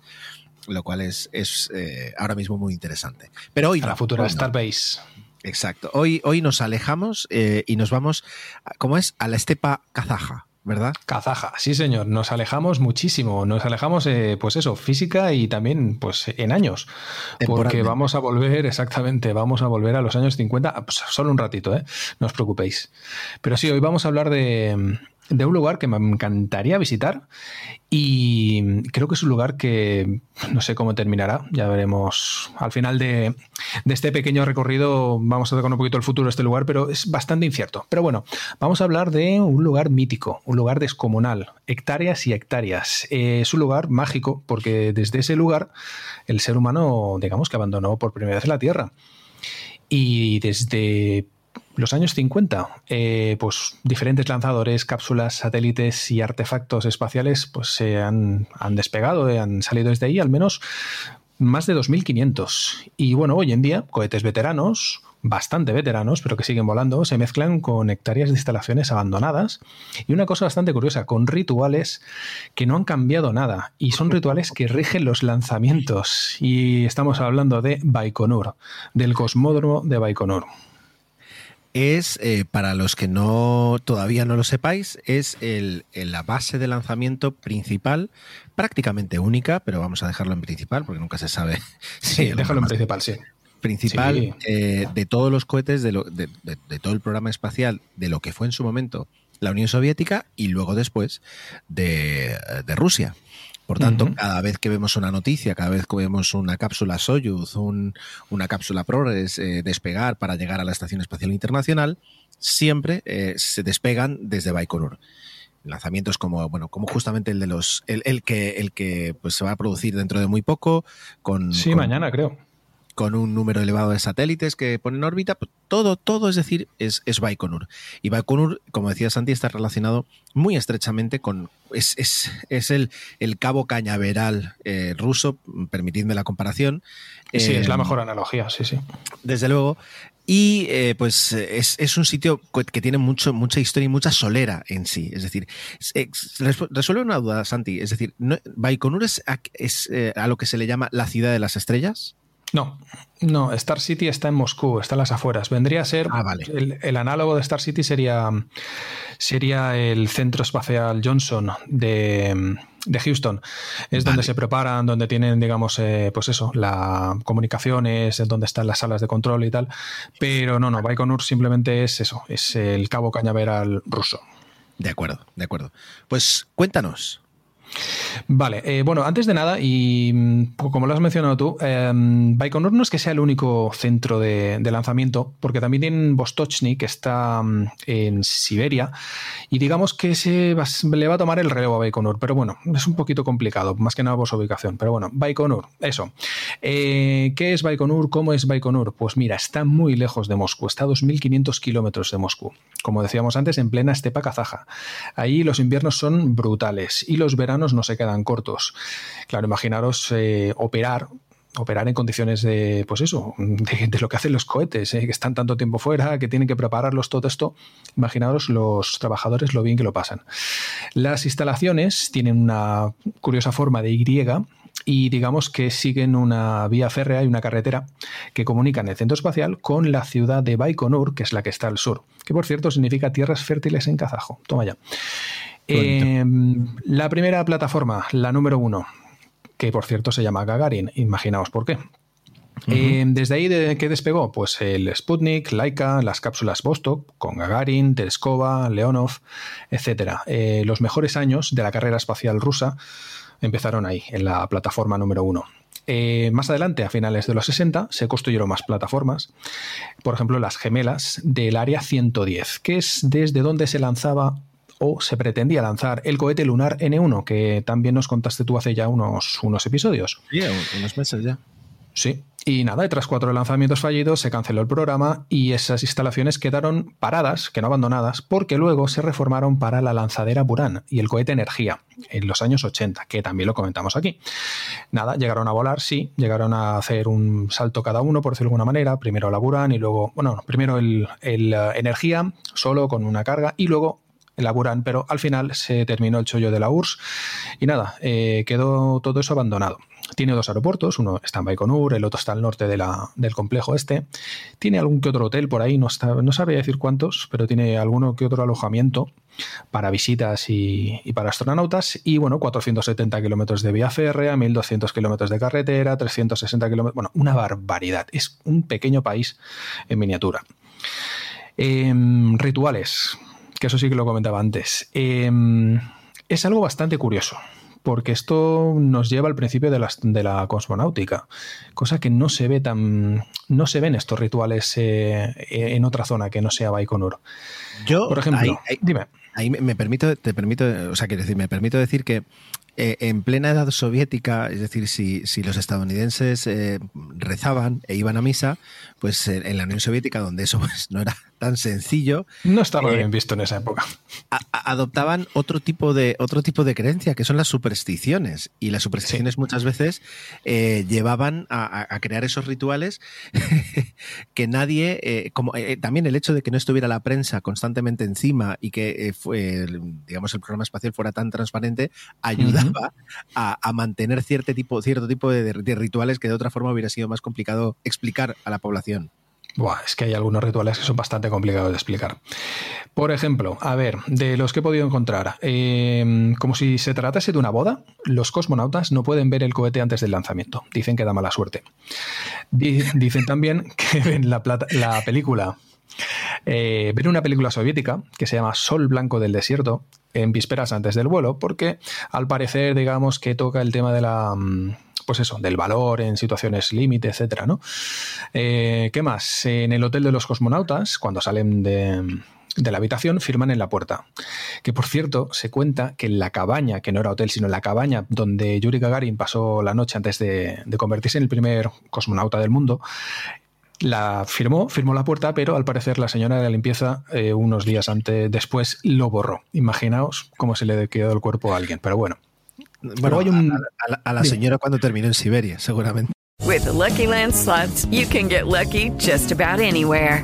lo cual es, es eh, ahora mismo muy interesante. Pero hoy a la futura Starbase. Exacto. Hoy, hoy nos alejamos eh, y nos vamos, ¿cómo es? A la estepa kazaja. ¿verdad? Kazaja, sí señor, nos alejamos muchísimo, nos alejamos, eh, pues eso, física y también, pues en años, porque vamos a volver, exactamente, vamos a volver a los años 50, pues, solo un ratito, ¿eh? no os preocupéis. Pero sí, hoy vamos a hablar de, de un lugar que me encantaría visitar y creo que es un lugar que no sé cómo terminará, ya veremos. Al final de, este pequeño recorrido vamos a tocar un poquito el futuro de este lugar, pero es bastante incierto. Pero bueno, vamos a hablar de un lugar mítico, un lugar descomunal, hectáreas y hectáreas. Eh, es un lugar mágico porque desde ese lugar el ser humano, digamos que abandonó por primera vez la Tierra. Y desde los años 50, eh, pues diferentes lanzadores, cápsulas, satélites y artefactos espaciales pues se han, despegado, eh, han salido desde ahí al menos más de 2.500. Y bueno, hoy en día, cohetes veteranos, bastante veteranos, pero que siguen volando, se mezclan con hectáreas de instalaciones abandonadas. Y una cosa bastante curiosa, con rituales que no han cambiado nada. Y son rituales que rigen los lanzamientos. Y estamos hablando de Baikonur, del cosmódromo de Baikonur es, eh, para los que no todavía no lo sepáis, es el, el, la base de lanzamiento principal, prácticamente única, pero vamos a dejarlo en principal porque nunca se sabe. Sí, déjalo en principal, sí. Principal sí. Eh, de todos los cohetes, de, lo, de, de, de, todo el programa espacial, de lo que fue en su momento la Unión Soviética y luego después de, de Rusia. Por tanto, uh -huh. cada vez que vemos una noticia, cada vez que vemos una cápsula Soyuz, un, una cápsula Progress eh, despegar para llegar a la Estación Espacial Internacional, siempre eh, se despegan desde Baikonur. Lanzamientos como, bueno, como justamente el de los, el, el que, el que pues se va a producir dentro de muy poco, con. Sí, con, mañana creo con un número elevado de satélites que ponen en órbita, pues todo, todo, es decir, es, es Baikonur. Y Baikonur, como decía Santi, está relacionado muy estrechamente con, es, es, es el, el, cabo cañaveral eh, ruso, permitidme la comparación. Sí, eh, es la mejor analogía, sí, sí. Desde luego. Y eh, pues es, es, un sitio que tiene mucho, mucha historia y mucha solera en sí. Es decir, es, resuelve una duda, Santi. Es decir, ¿no, ¿Baikonur es, es eh, a lo que se le llama la ciudad de las estrellas? No, no, Star City está en Moscú, está en las afueras. Vendría a ser ah, vale. el, el, análogo de Star City sería, sería el Centro Espacial Johnson de, de Houston. Es vale. donde se preparan, donde tienen, digamos, eh, pues eso, la comunicaciones, donde están las salas de control y tal. Pero no, no, Baikonur simplemente es eso, es el cabo cañaveral ruso. De acuerdo, de acuerdo. Pues cuéntanos, Vale, eh, bueno, antes de nada, y como lo has mencionado tú, eh, Baikonur no es que sea el único centro de, lanzamiento, porque también tienen Vostochny, que está um, en Siberia, y digamos que se va, le va a tomar el relevo a Baikonur, pero bueno, es un poquito complicado, más que nada por su ubicación, pero bueno, Baikonur, eso. Eh, ¿Qué es Baikonur? ¿Cómo es Baikonur? Pues mira, está muy lejos de Moscú, está a 2.500 kilómetros de Moscú, como decíamos antes, en plena estepa kazaja. Ahí los inviernos son brutales y los veranos no se quedan cortos. Claro, imaginaros eh, operar operar en condiciones de, pues eso, de, lo que hacen los cohetes, ¿eh? que están tanto tiempo fuera, que tienen que prepararlos, todo esto. Imaginaos los trabajadores lo bien que lo pasan. Las instalaciones tienen una curiosa forma de Y y digamos que siguen una vía férrea y una carretera que comunican el centro espacial con la ciudad de Baikonur, que es la que está al sur, que por cierto significa tierras fértiles en kazajo. Toma ya. Em, la primera plataforma, la número uno, que por cierto se llama Gagarin, imaginaos por qué. Em, desde ahí, ¿de qué despegó? Pues el Sputnik, Laika, las cápsulas Vostok, con Gagarin, Tereskova, Leonov, etc. Eh, los mejores años de la carrera espacial rusa empezaron ahí, en la plataforma número uno. Eh, más adelante, a finales de los 60, se construyeron más plataformas, por ejemplo, las gemelas del Área 110, que es desde donde se lanzaba o se pretendía lanzar el cohete lunar N1, que también nos contaste tú hace ya unos, unos episodios. Sí, unos meses ya. Sí, y nada, tras cuatro lanzamientos fallidos se canceló el programa y esas instalaciones quedaron paradas, que no abandonadas, porque luego se reformaron para la lanzadera Buran y el cohete Energía en los años 80, que también lo comentamos aquí. Nada, llegaron a volar, sí, llegaron a hacer un salto cada uno, por decirlo de alguna manera, primero la Buran y luego, bueno, primero el, el eh, Energía, solo con una carga, y luego elaboran, pero al final se terminó el chollo de la URSS y nada, eh, quedó todo eso abandonado. Tiene dos aeropuertos, uno está en Baikonur, el otro está al norte del complejo este. Tiene algún que otro hotel por ahí, no, no sabría decir cuántos, pero tiene alguno que otro alojamiento para visitas y, para astronautas. Y bueno, 470 kilómetros de vía férrea, 1200 kilómetros de carretera, 360 kilómetros. Bueno, una barbaridad. Es un pequeño país en miniatura. Em, rituales que eso sí que lo comentaba antes. Em, es algo bastante curioso, porque esto nos lleva al principio de la, de la cosmonáutica, cosa que no se ve tan. no se ven estos rituales eh, en otra zona que no sea Baikonur. Yo, por ejemplo, dime. Ahí me, permito, te permito, o sea, quiero decir, me permito decir que eh, en plena edad soviética, es decir, si, si los estadounidenses eh, rezaban e iban a misa, pues en la Unión Soviética, donde eso pues, no era tan sencillo. No estaba eh, bien visto en esa época. adoptaban otro tipo, de, otro tipo de creencia, que son las supersticiones. Y las supersticiones muchas veces llevaban a, crear esos rituales que nadie, como también el hecho de que no estuviera la prensa constantemente encima y que fue, digamos, el programa espacial fuera tan transparente, a, mantener cierto tipo, cierto tipo de, rituales que de otra forma hubiera sido más complicado explicar a la población. es que hay algunos rituales que son bastante complicados de explicar. Por ejemplo, a ver, de los que he podido encontrar, em, como si se tratase de una boda, los cosmonautas no pueden ver el cohete antes del lanzamiento. Dicen que da mala suerte. dicen también que ven la, la película eh, una película soviética que se llama Sol Blanco del Desierto en vísperas antes del vuelo, porque al parecer, digamos, que toca el tema de la mm, pues eso, del valor en situaciones límite, etcétera, ¿no? Eh, ¿Qué más? En el hotel de los cosmonautas, cuando salen de, la habitación, firman en la puerta. Que por cierto, se cuenta que en la cabaña, que no era hotel, sino la cabaña donde Yuri Gagarin pasó la noche antes de, de convertirse en el primer cosmonauta del mundo, la firmó, firmó la puerta, pero al parecer la señora de la limpieza eh, unos días antes, después lo borró. Imaginaos cómo se le quedó el cuerpo a alguien, pero bueno. Bueno, hay un... a, la, señora cuando terminó en Siberia, seguramente. With Lucky Land slots, you can get lucky just about anywhere.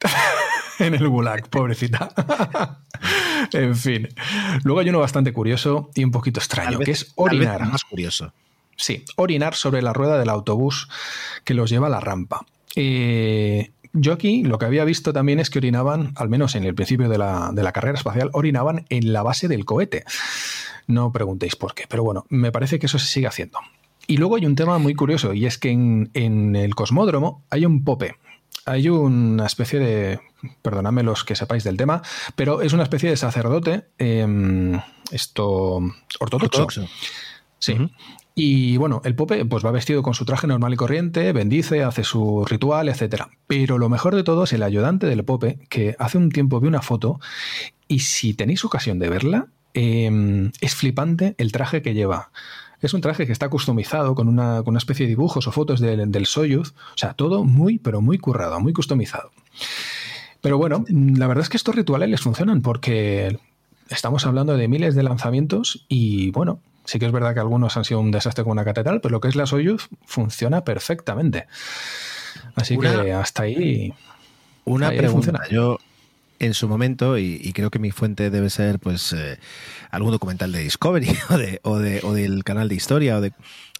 en el Gulag, pobrecita. en fin. Luego hay uno bastante curioso y un poquito extraño, que es orinar. más curioso. Sí, orinar sobre la rueda del autobús que los lleva a la rampa. Eh, yo aquí lo que había visto también es que orinaban, al menos en el principio de la, de la carrera espacial, orinaban en la base del cohete. No preguntéis por qué, pero bueno, me parece que eso se sigue haciendo. Y luego hay un tema muy curioso, y es que en, el cosmódromo hay un pope. Hay una especie de. Perdonadme los que sepáis del tema, pero es una especie de sacerdote. Em, esto. ortodoxo. Sí. Y bueno, el Pope pues va vestido con su traje normal y corriente, bendice, hace su ritual, etc. Pero lo mejor de todo es el ayudante del Pope, que hace un tiempo vi una foto y si tenéis ocasión de verla, em, es flipante el traje que lleva. Es un traje que está customizado con una, especie de dibujos o fotos del, del Soyuz. O sea, todo muy, pero muy currado, muy customizado. Pero bueno, la verdad es que estos rituales les funcionan porque estamos hablando de miles de lanzamientos y bueno, Sí que es verdad que algunos han sido un desastre con una catedral, pero lo que es la Soyuz funciona perfectamente. Así que hasta ahí. Una pregunta. Yo, en su momento, y, creo que mi fuente debe ser pues eh, algún documental de Discovery o, de, o, del canal de historia, o de,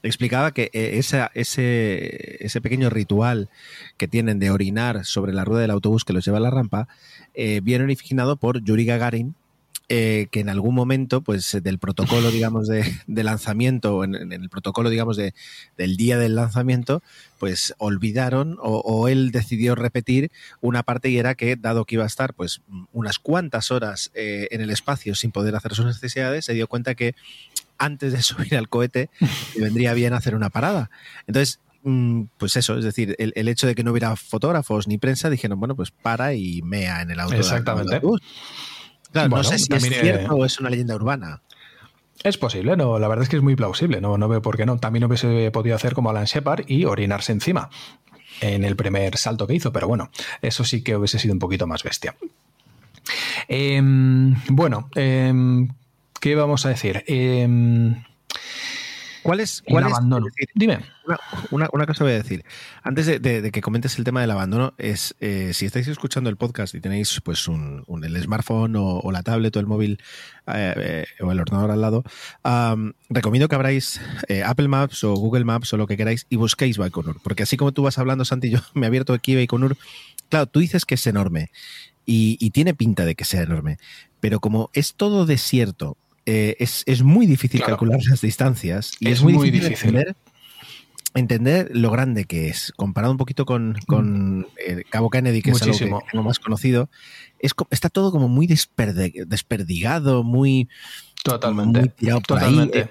explicaba que eh, esa, ese, ese pequeño ritual que tienen de orinar sobre la rueda del autobús que los lleva a la rampa, eh, viene originado por Yuri Gagarin, eh, que en algún momento, pues del protocolo, digamos, de, lanzamiento, en, en, el protocolo, digamos, de, del día del lanzamiento, pues olvidaron o, él decidió repetir una parte y era que, dado que iba a estar, pues, unas cuantas horas eh, en el espacio sin poder hacer sus necesidades, se dio cuenta que antes de subir al cohete le vendría bien hacer una parada. Entonces, mm, pues eso, es decir, el, hecho de que no hubiera fotógrafos ni prensa, dijeron, bueno, pues para y mea en el auto. Exactamente no sé si es cierto o es una leyenda urbana. Es posible, no, la verdad es que es muy plausible, no, no veo por qué no. También hubiese podido hacer como Alan Shepard y orinarse encima en el primer salto que hizo, pero bueno, eso sí que hubiese sido un poquito más bestia. Em, bueno, em, ¿qué vamos a decir? Em, ¿Cuál es, el abandono? Dime. Una, cosa voy a decir. Antes de, que comentes el tema del abandono, es eh, si estáis escuchando el podcast y tenéis pues un, el smartphone o, la tablet o el móvil eh, eh, o el ordenador al lado, recomiendo que abráis Apple Maps o Google Maps o lo que queráis y busquéis Baikonur. Porque así como tú vas hablando, Santi, yo me he abierto aquí Baikonur. Claro, tú dices que es enorme y, y tiene pinta de que sea enorme. Pero como es todo desierto, eh, es, muy difícil calcular las distancias y es, muy, difícil, Entender, lo grande que es. Comparado un poquito con, con eh, Cabo Kennedy, que es algo que más conocido, es, está todo como muy desperdigado, muy, Totalmente. tirado por ahí. Eh,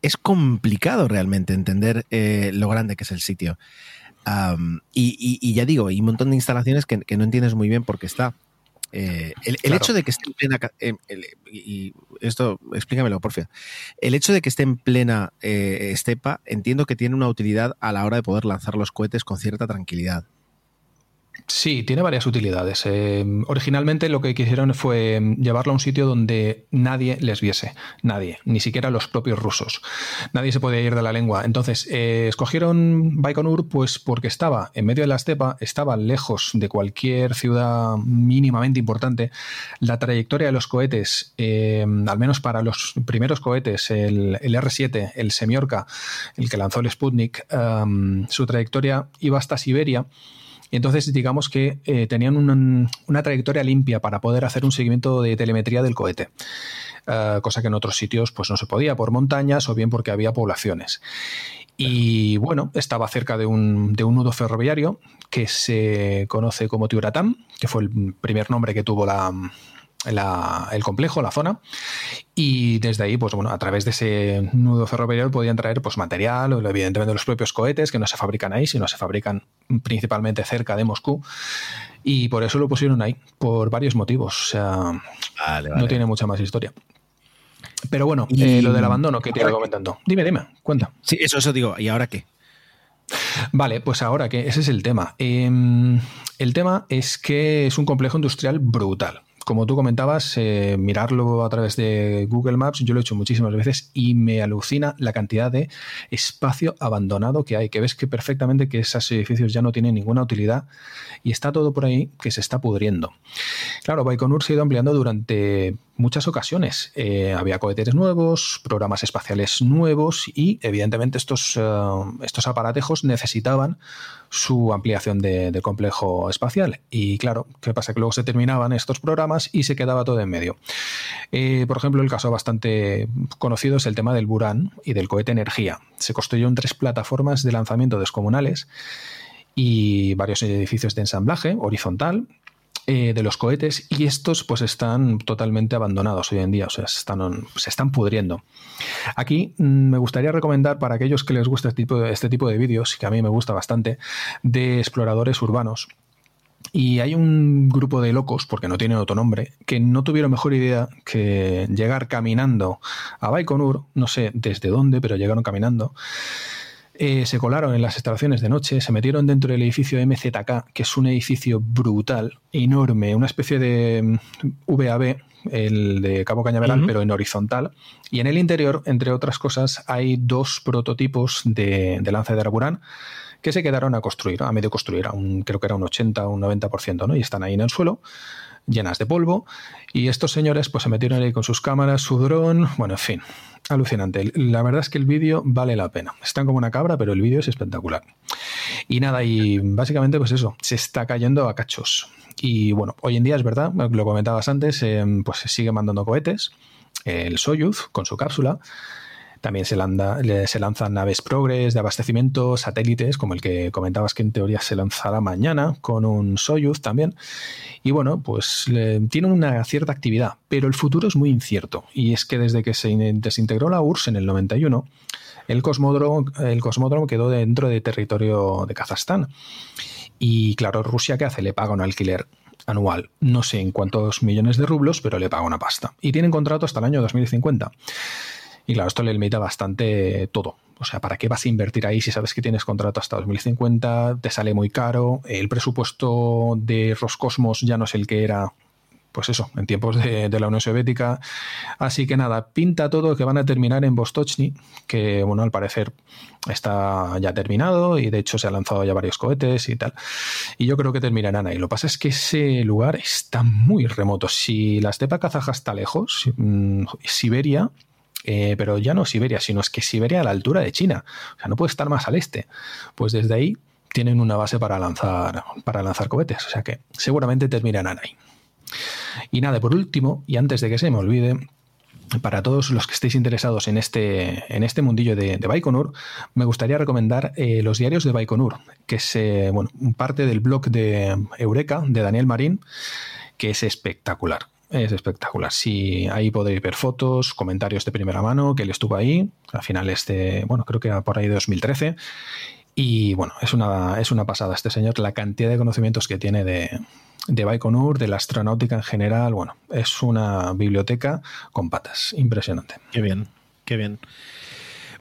es complicado realmente entender lo grande que es el sitio. y, ya digo, hay un montón de instalaciones que, que no entiendes muy bien por qué está. Eh, el, hecho de que esté en plena. Eh, y esto, explícamelo, porfia. El hecho de que esté en plena eh, estepa, entiendo que tiene una utilidad a la hora de poder lanzar los cohetes con cierta tranquilidad. Sí, tiene varias utilidades. Eh, originalmente lo que quisieron fue llevarlo a un sitio donde nadie les viese, nadie, ni siquiera los propios rusos. Nadie se podía ir de la lengua. Entonces, eh, escogieron Baikonur pues porque estaba en medio de la estepa, estaba lejos de cualquier ciudad mínimamente importante. La trayectoria de los cohetes, eh, al menos para los primeros cohetes, el, R-7, el Semiorka, el que lanzó el Sputnik, su trayectoria iba hasta Siberia y entonces digamos que eh, tenían una, trayectoria limpia para poder hacer un seguimiento de telemetría del cohete. Eh, cosa que en otros sitios pues no se podía por montañas o bien porque había poblaciones. Y bueno, estaba cerca de un, de un nudo ferroviario que se conoce como Tiuratam, que fue el primer nombre que tuvo la, el complejo, la zona, y desde ahí, pues bueno, a través de ese nudo ferroviario podían traer pues material, evidentemente los propios cohetes que no se fabrican ahí, sino se fabrican principalmente cerca de Moscú, y por eso lo pusieron ahí, por varios motivos, o sea, no tiene mucha más historia. Pero bueno, eh, lo del abandono que te iba comentando. Dime, dime, cuenta. Sí, eso, eso digo, ¿y ahora qué? Vale, pues ahora que ese es el tema. Em, el tema es que es un complejo industrial brutal como tú comentabas, eh, mirarlo a través de Google Maps, yo lo he hecho muchísimas veces y me alucina la cantidad de espacio abandonado que hay, que ves que perfectamente que esos edificios ya no tienen ninguna utilidad y está todo por ahí que se está pudriendo. Claro, Baikonur se ha ido ampliando durante muchas ocasiones. Eh, había cohetes nuevos, programas espaciales nuevos y evidentemente estos, eh, estos aparatejos necesitaban su ampliación de, complejo espacial. Y claro, ¿qué pasa? Que luego se terminaban estos programas y se quedaba todo en medio. Eh, por ejemplo, el caso bastante conocido es el tema del Buran y del cohete Energía. Se construyeron tres plataformas de lanzamiento descomunales y varios edificios de ensamblaje horizontal eh, de los cohetes y estos pues están totalmente abandonados hoy en día, o sea, se están, se están pudriendo. Aquí mm, me gustaría recomendar para aquellos que les gusta este tipo de, este tipo de vídeos, que a mí me gusta bastante, de exploradores urbanos. Y hay un grupo de locos, porque no tienen otro nombre, que no tuvieron mejor idea que llegar caminando a Baikonur, no sé desde dónde, pero llegaron caminando eh, se colaron en las instalaciones de noche, se metieron dentro del edificio MZK, que es un edificio brutal, enorme, una especie de mm, VAB, el de Cabo Cañaveral, pero en horizontal. Y en el interior, entre otras cosas, hay dos prototipos de, de lanza de Araburán que se quedaron a construir, a medio construir, un, creo que era un 80 o un 90%, ¿no? Y están ahí en el suelo llenas de polvo. Y estos señores pues se metieron ahí con sus cámaras, su dron, bueno, en fin, alucinante. La verdad es que el vídeo vale la pena. Están como una cabra, pero el vídeo es espectacular. Y nada, y básicamente pues eso, se está cayendo a cachos. Y bueno, hoy en día es verdad, lo comentabas antes, em, pues se sigue mandando cohetes. El Soyuz con su cápsula también se, se lanzan naves Progress de abastecimiento, satélites, como el que comentabas que en teoría se lanzará mañana, con un Soyuz también. Y bueno, pues tiene una cierta actividad, pero el futuro es muy incierto. Y es que desde que se desintegró la URSS en el 91, el cosmódromo, el cosmódromo quedó dentro de territorio de Kazajstán. Y claro, Rusia, ¿qué hace? Le paga un alquiler anual. No sé en cuántos millones de rublos, pero le paga una pasta. Y tienen contrato hasta el año 2050. Y claro, esto le limita bastante todo. O sea, ¿para qué vas a invertir ahí si sabes que tienes contrato hasta 2050? Te sale muy caro. El presupuesto de Roscosmos ya no es el que era, pues eso, en tiempos de, la Unión Soviética. Así que nada, pinta todo que van a terminar en Vostochny, que bueno, al parecer está ya terminado y de hecho se han lanzado ya varios cohetes y tal. Y yo creo que terminarán ahí. Lo que pasa es que ese lugar está muy remoto. Si la estepa kazaja está lejos, mm, Siberia eh, pero ya no Siberia, sino es que Siberia a la altura de China. O sea, no puede estar más al este. Pues desde ahí tienen una base para lanzar, para lanzar cohetes. O sea que seguramente terminarán ahí. Y nada, por último, y antes de que se me olvide, para todos los que estéis interesados en este, en este mundillo de, Baikonur, me gustaría recomendar eh, los diarios de Baikonur, que es eh, bueno, parte del blog de Eureka, de Daniel Marín, que es espectacular es espectacular. Sí, ahí podéis ver fotos, comentarios de primera mano, que él estuvo ahí a finales de, bueno, creo que por ahí de 2013. Y bueno, es una, es una pasada este señor, la cantidad de conocimientos que tiene de, de Baikonur, de la astronáutica en general. Bueno, es una biblioteca con patas, impresionante. Qué bien, qué bien.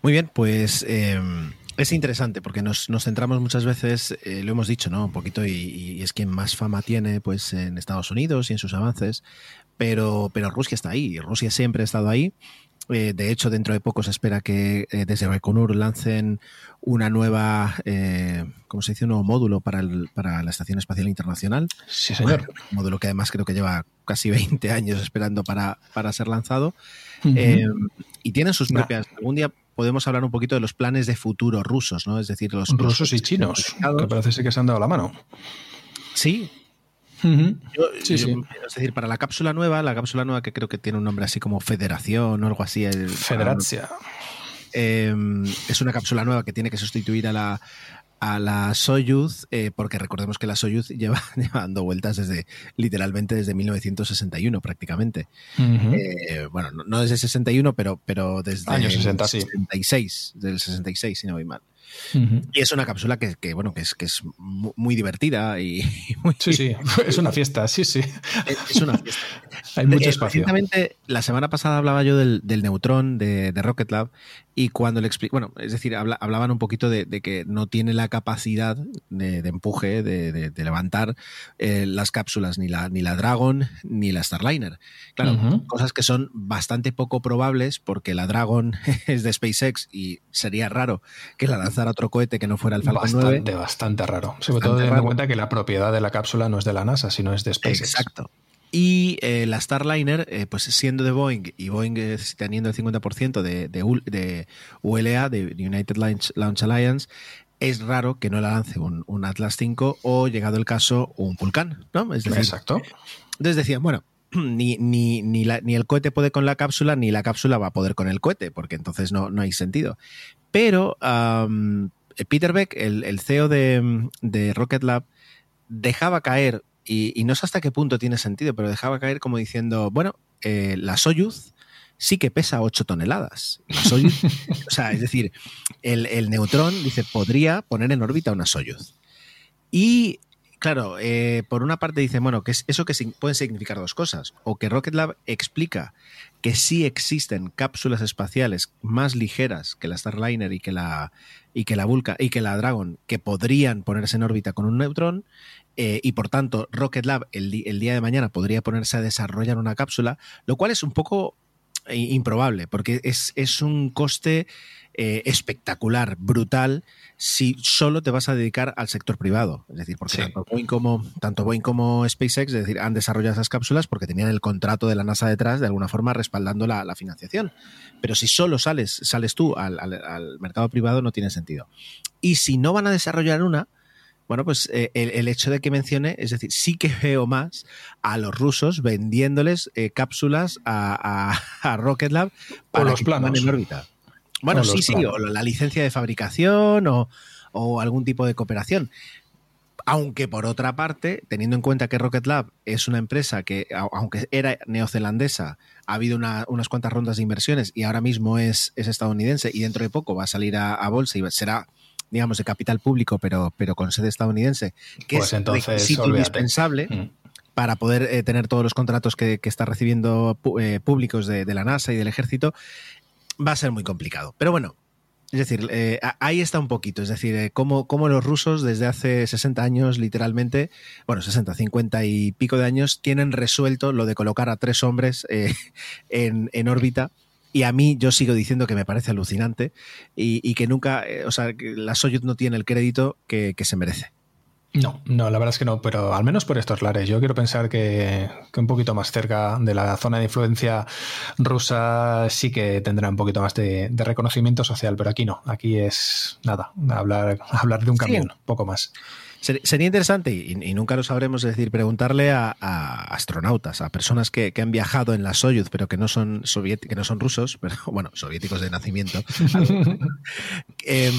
Muy bien, pues em, es interesante porque nos, centramos muchas veces, eh, lo hemos dicho, ¿no? Un poquito, y, y, es quien más fama tiene pues en Estados Unidos y en sus avances, pero, pero Rusia está ahí, Rusia siempre ha estado ahí. Eh, de hecho, dentro de poco se espera que eh, desde Baikonur lancen una nueva, eh, ¿cómo se dice? Un nuevo módulo para, para la Estación Espacial Internacional. Sí, señor. un módulo que además creo que lleva casi 20 años esperando para, para ser lanzado. y tienen sus propias. Algún día podemos hablar un poquito de los planes de futuro rusos, ¿no? Es decir, los rusos y chinos, que parece que se han dado la mano. Sí, es decir, para la cápsula nueva, la cápsula nueva que creo que tiene un nombre así como Federación o algo así. Federacia. Em, es una cápsula nueva que tiene que sustituir a la, a la Soyuz, eh, porque recordemos que la Soyuz lleva, dando vueltas desde, literalmente desde 1961 prácticamente. Eh, bueno, no, desde 61, pero, pero desde el 66, del 66, si no voy mal. Y es una cápsula que, bueno, que es, que es muy divertida y muy... Sí, sí, es una fiesta, sí, sí. Es, una fiesta. Hay mucho eh, espacio. la semana pasada hablaba yo del, del Neutrón de, de, Rocket Lab y cuando le explico, bueno, es decir, hablaban un poquito de, que no tiene la capacidad de, empuje, de, levantar eh, las cápsulas, ni la, ni la Dragon ni la Starliner. Claro, cosas que son bastante poco probables porque la Dragon es de SpaceX y sería raro que la lanzara otro cohete que no fuera el Falcon bastante, 9. Bastante raro. Sobre todo teniendo en cuenta que la propiedad de la cápsula no es de la NASA, sino es de SpaceX. Exacto. Y eh, la Starliner, eh, pues siendo de Boeing y Boeing eh, teniendo el 50% de, de, de, ULA, de United Launch, Launch, Alliance, es raro que no la lance un, un, Atlas 5 o, llegado el caso, un Vulcan, ¿no? Es decir, Exacto. Entonces decían, bueno, ni, ni, ni, la, ni, el cohete puede con la cápsula, ni la cápsula va a poder con el cohete, porque entonces no, no hay sentido. Pero um, Peter Beck, el, el CEO de, de, Rocket Lab, dejaba caer, y, y, no sé hasta qué punto tiene sentido, pero dejaba caer como diciendo, bueno, eh, la Soyuz sí que pesa 8 toneladas. La Soyuz, o sea, es decir, el, el neutrón, dice, podría poner en órbita una Soyuz. Y claro, eh, por una parte dice, bueno, que es eso que puede significar dos cosas. O que Rocket Lab explica que sí existen cápsulas espaciales más ligeras que la Starliner y que la, y que la Vulca y que la Dragon que podrían ponerse en órbita con un neutrón. Eh, y por tanto, Rocket Lab el, el día de mañana podría ponerse a desarrollar una cápsula, lo cual es un poco improbable, porque es, es un coste eh, espectacular, brutal, si solo te vas a dedicar al sector privado. Es decir, porque sí. tanto, Boeing como, tanto Boeing como SpaceX es decir, han desarrollado esas cápsulas porque tenían el contrato de la NASA detrás, de alguna forma respaldando la, la financiación. Pero si solo sales, sales tú al, al, al mercado privado, no tiene sentido. Y si no van a desarrollar una, bueno, pues eh, el, el, hecho de que mencione, es decir, sí que veo más a los rusos vendiéndoles eh, cápsulas a, a, a, Rocket Lab para los que planos en órbita. Bueno, sí, sí, o la licencia de fabricación o, o, algún tipo de cooperación. Aunque por otra parte, teniendo en cuenta que Rocket Lab es una empresa que, aunque era neozelandesa, ha habido una, unas cuantas rondas de inversiones y ahora mismo es, es estadounidense y dentro de poco va a salir a, a bolsa y será digamos, de capital público, pero, pero con sede estadounidense, que pues es entonces, requisito olvídate. indispensable mm. para poder eh, tener todos los contratos que, que está recibiendo eh, públicos de, de, la NASA y del ejército, va a ser muy complicado. Pero bueno, es decir, eh, ahí está un poquito, es decir, eh, cómo, cómo, los rusos desde hace 60 años, literalmente, bueno, 60, 50 y pico de años, tienen resuelto lo de colocar a tres hombres eh, en, en órbita y a mí yo sigo diciendo que me parece alucinante y, y que nunca, eh, o sea, que la Soyuz no tiene el crédito que, que, se merece. No, no, la verdad es que no, pero al menos por estos lares. Yo quiero pensar que, que, un poquito más cerca de la zona de influencia rusa sí que tendrá un poquito más de, de reconocimiento social, pero aquí no. Aquí es nada, hablar, hablar de un camión, sí. poco más. Sería interesante, y, y, nunca lo sabremos, es decir, preguntarle a, a astronautas, a personas que, que, han viajado en la Soyuz, pero que no son que no son rusos, pero bueno, soviéticos de nacimiento, eh,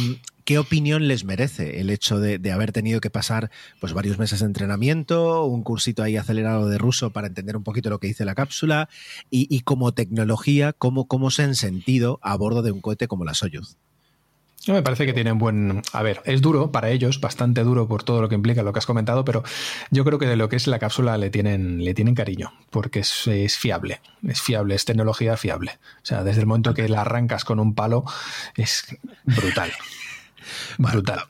¿qué opinión les merece el hecho de, de, haber tenido que pasar pues, varios meses de entrenamiento, un cursito ahí acelerado de ruso para entender un poquito lo que dice la cápsula, y, y como tecnología, cómo, cómo se han sentido a bordo de un cohete como la Soyuz? Me parece que tienen buen. A ver, es duro para ellos, bastante duro por todo lo que implica lo que has comentado, pero yo creo que de lo que es la cápsula le tienen, le tienen cariño, porque es, es fiable, es fiable, es tecnología fiable. O sea, desde el momento que la arrancas con un palo, es brutal. Brutal.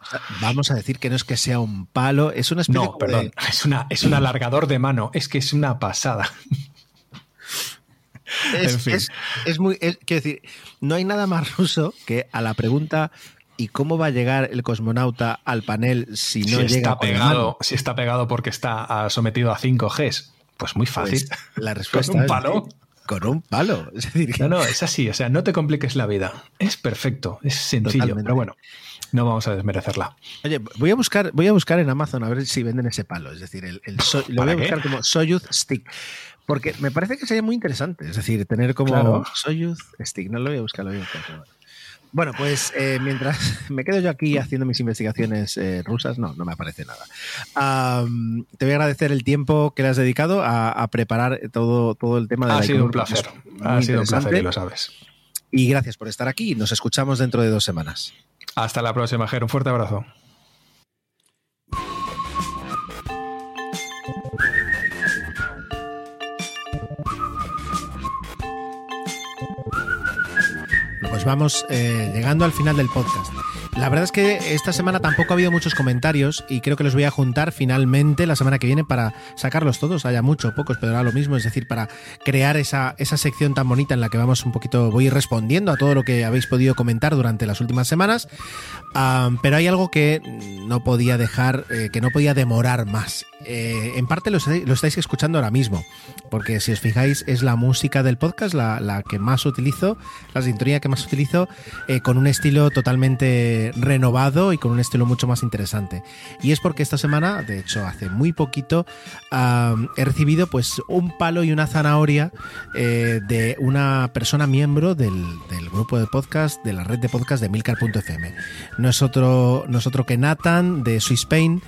Vamos a decir que no es que sea un palo, es una especie No, perdón, de... es, una, es un alargador de mano, es que es una pasada. Es, en fin. es, es muy. Es, quiero decir, no hay nada más ruso que a la pregunta. ¿Y cómo va a llegar el cosmonauta al panel si no si llega está pegado? Si está pegado porque está sometido a 5Gs. Pues muy fácil. Pues la respuesta ¿Con un palo? Es, con un palo. Es decir, no, no, es así. O sea, no te compliques la vida. Es perfecto, es sencillo. Totalmente. Pero bueno, no vamos a desmerecerla. Oye, voy a buscar, voy a buscar en Amazon a ver si venden ese palo. Es decir, el, el so, lo voy a buscar qué? como Soyuz Stick. Porque me parece que sería muy interesante. Es decir, tener como claro. Soyuz Stick. No lo voy a buscar, lo voy a buscar. Bueno, pues eh, mientras me quedo yo aquí haciendo mis investigaciones eh, rusas, no, no me aparece nada. Um, te voy a agradecer el tiempo que le has dedicado a, a preparar todo, todo el tema de ha la sido un placer. Ha sido un placer y lo sabes. Y gracias por estar aquí. Nos escuchamos dentro de dos semanas. Hasta la próxima, Ger. Un fuerte abrazo. Vamos eh, llegando al final del podcast. La verdad es que esta semana tampoco ha habido muchos comentarios y creo que los voy a juntar finalmente la semana que viene para sacarlos todos, haya mucho, pocos, pero ahora lo mismo, es decir, para crear esa, esa sección tan bonita en la que vamos un poquito, voy respondiendo a todo lo que habéis podido comentar durante las últimas semanas, pero hay algo que no podía dejar, eh, que no podía demorar más. Eh, en parte lo, estáis escuchando ahora mismo, porque si os fijáis es la música del podcast la, que más utilizo, la sintonía que más utilizo, eh, con un estilo totalmente renovado y con un estilo mucho más interesante. Y es porque esta semana, de hecho hace muy poquito, he recibido pues un palo y una zanahoria eh, de una persona miembro del, grupo de podcast, de la red de podcast de Milcar.fm. No es otro, que Nathan de Swiss Spain,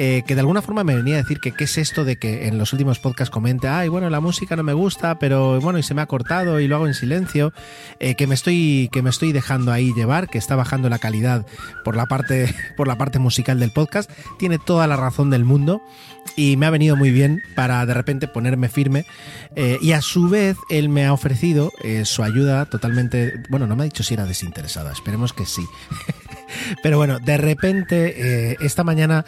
eh, que de alguna forma me venía a decir que qué es esto de que en los últimos podcasts comente, ay, bueno, la música no me gusta, pero bueno, y se me ha cortado y lo hago en silencio, eh, que me estoy que me estoy dejando ahí llevar, que está bajando la calidad por la parte por la parte musical del podcast, tiene toda la razón del mundo y me ha venido muy bien para de repente ponerme firme eh, y a su vez él me ha ofrecido su ayuda totalmente, bueno, no me ha dicho si era desinteresada, esperemos que sí. Pero bueno, de repente esta mañana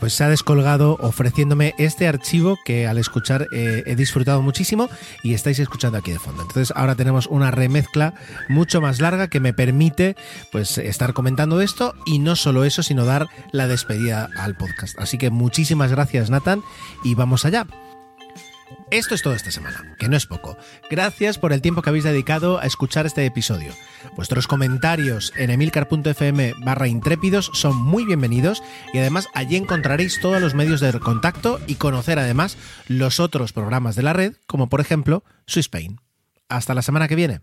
pues se ha descolgado ofreciéndome este archivo que al escuchar eh, he disfrutado muchísimo y estáis escuchando aquí de fondo. Entonces ahora tenemos una remezcla mucho más larga que me permite pues estar comentando esto y no solo eso, sino dar la despedida al podcast. Así que muchísimas gracias Nathan y vamos allá. Esto es todo esta semana, que no es poco. Gracias por el tiempo que habéis dedicado a escuchar este episodio. Vuestros comentarios en emilcar.fm barra intrépidos son muy bienvenidos y además allí encontraréis todos los medios de contacto y conocer además los otros programas de la red, como por ejemplo Pain. Hasta la semana que viene.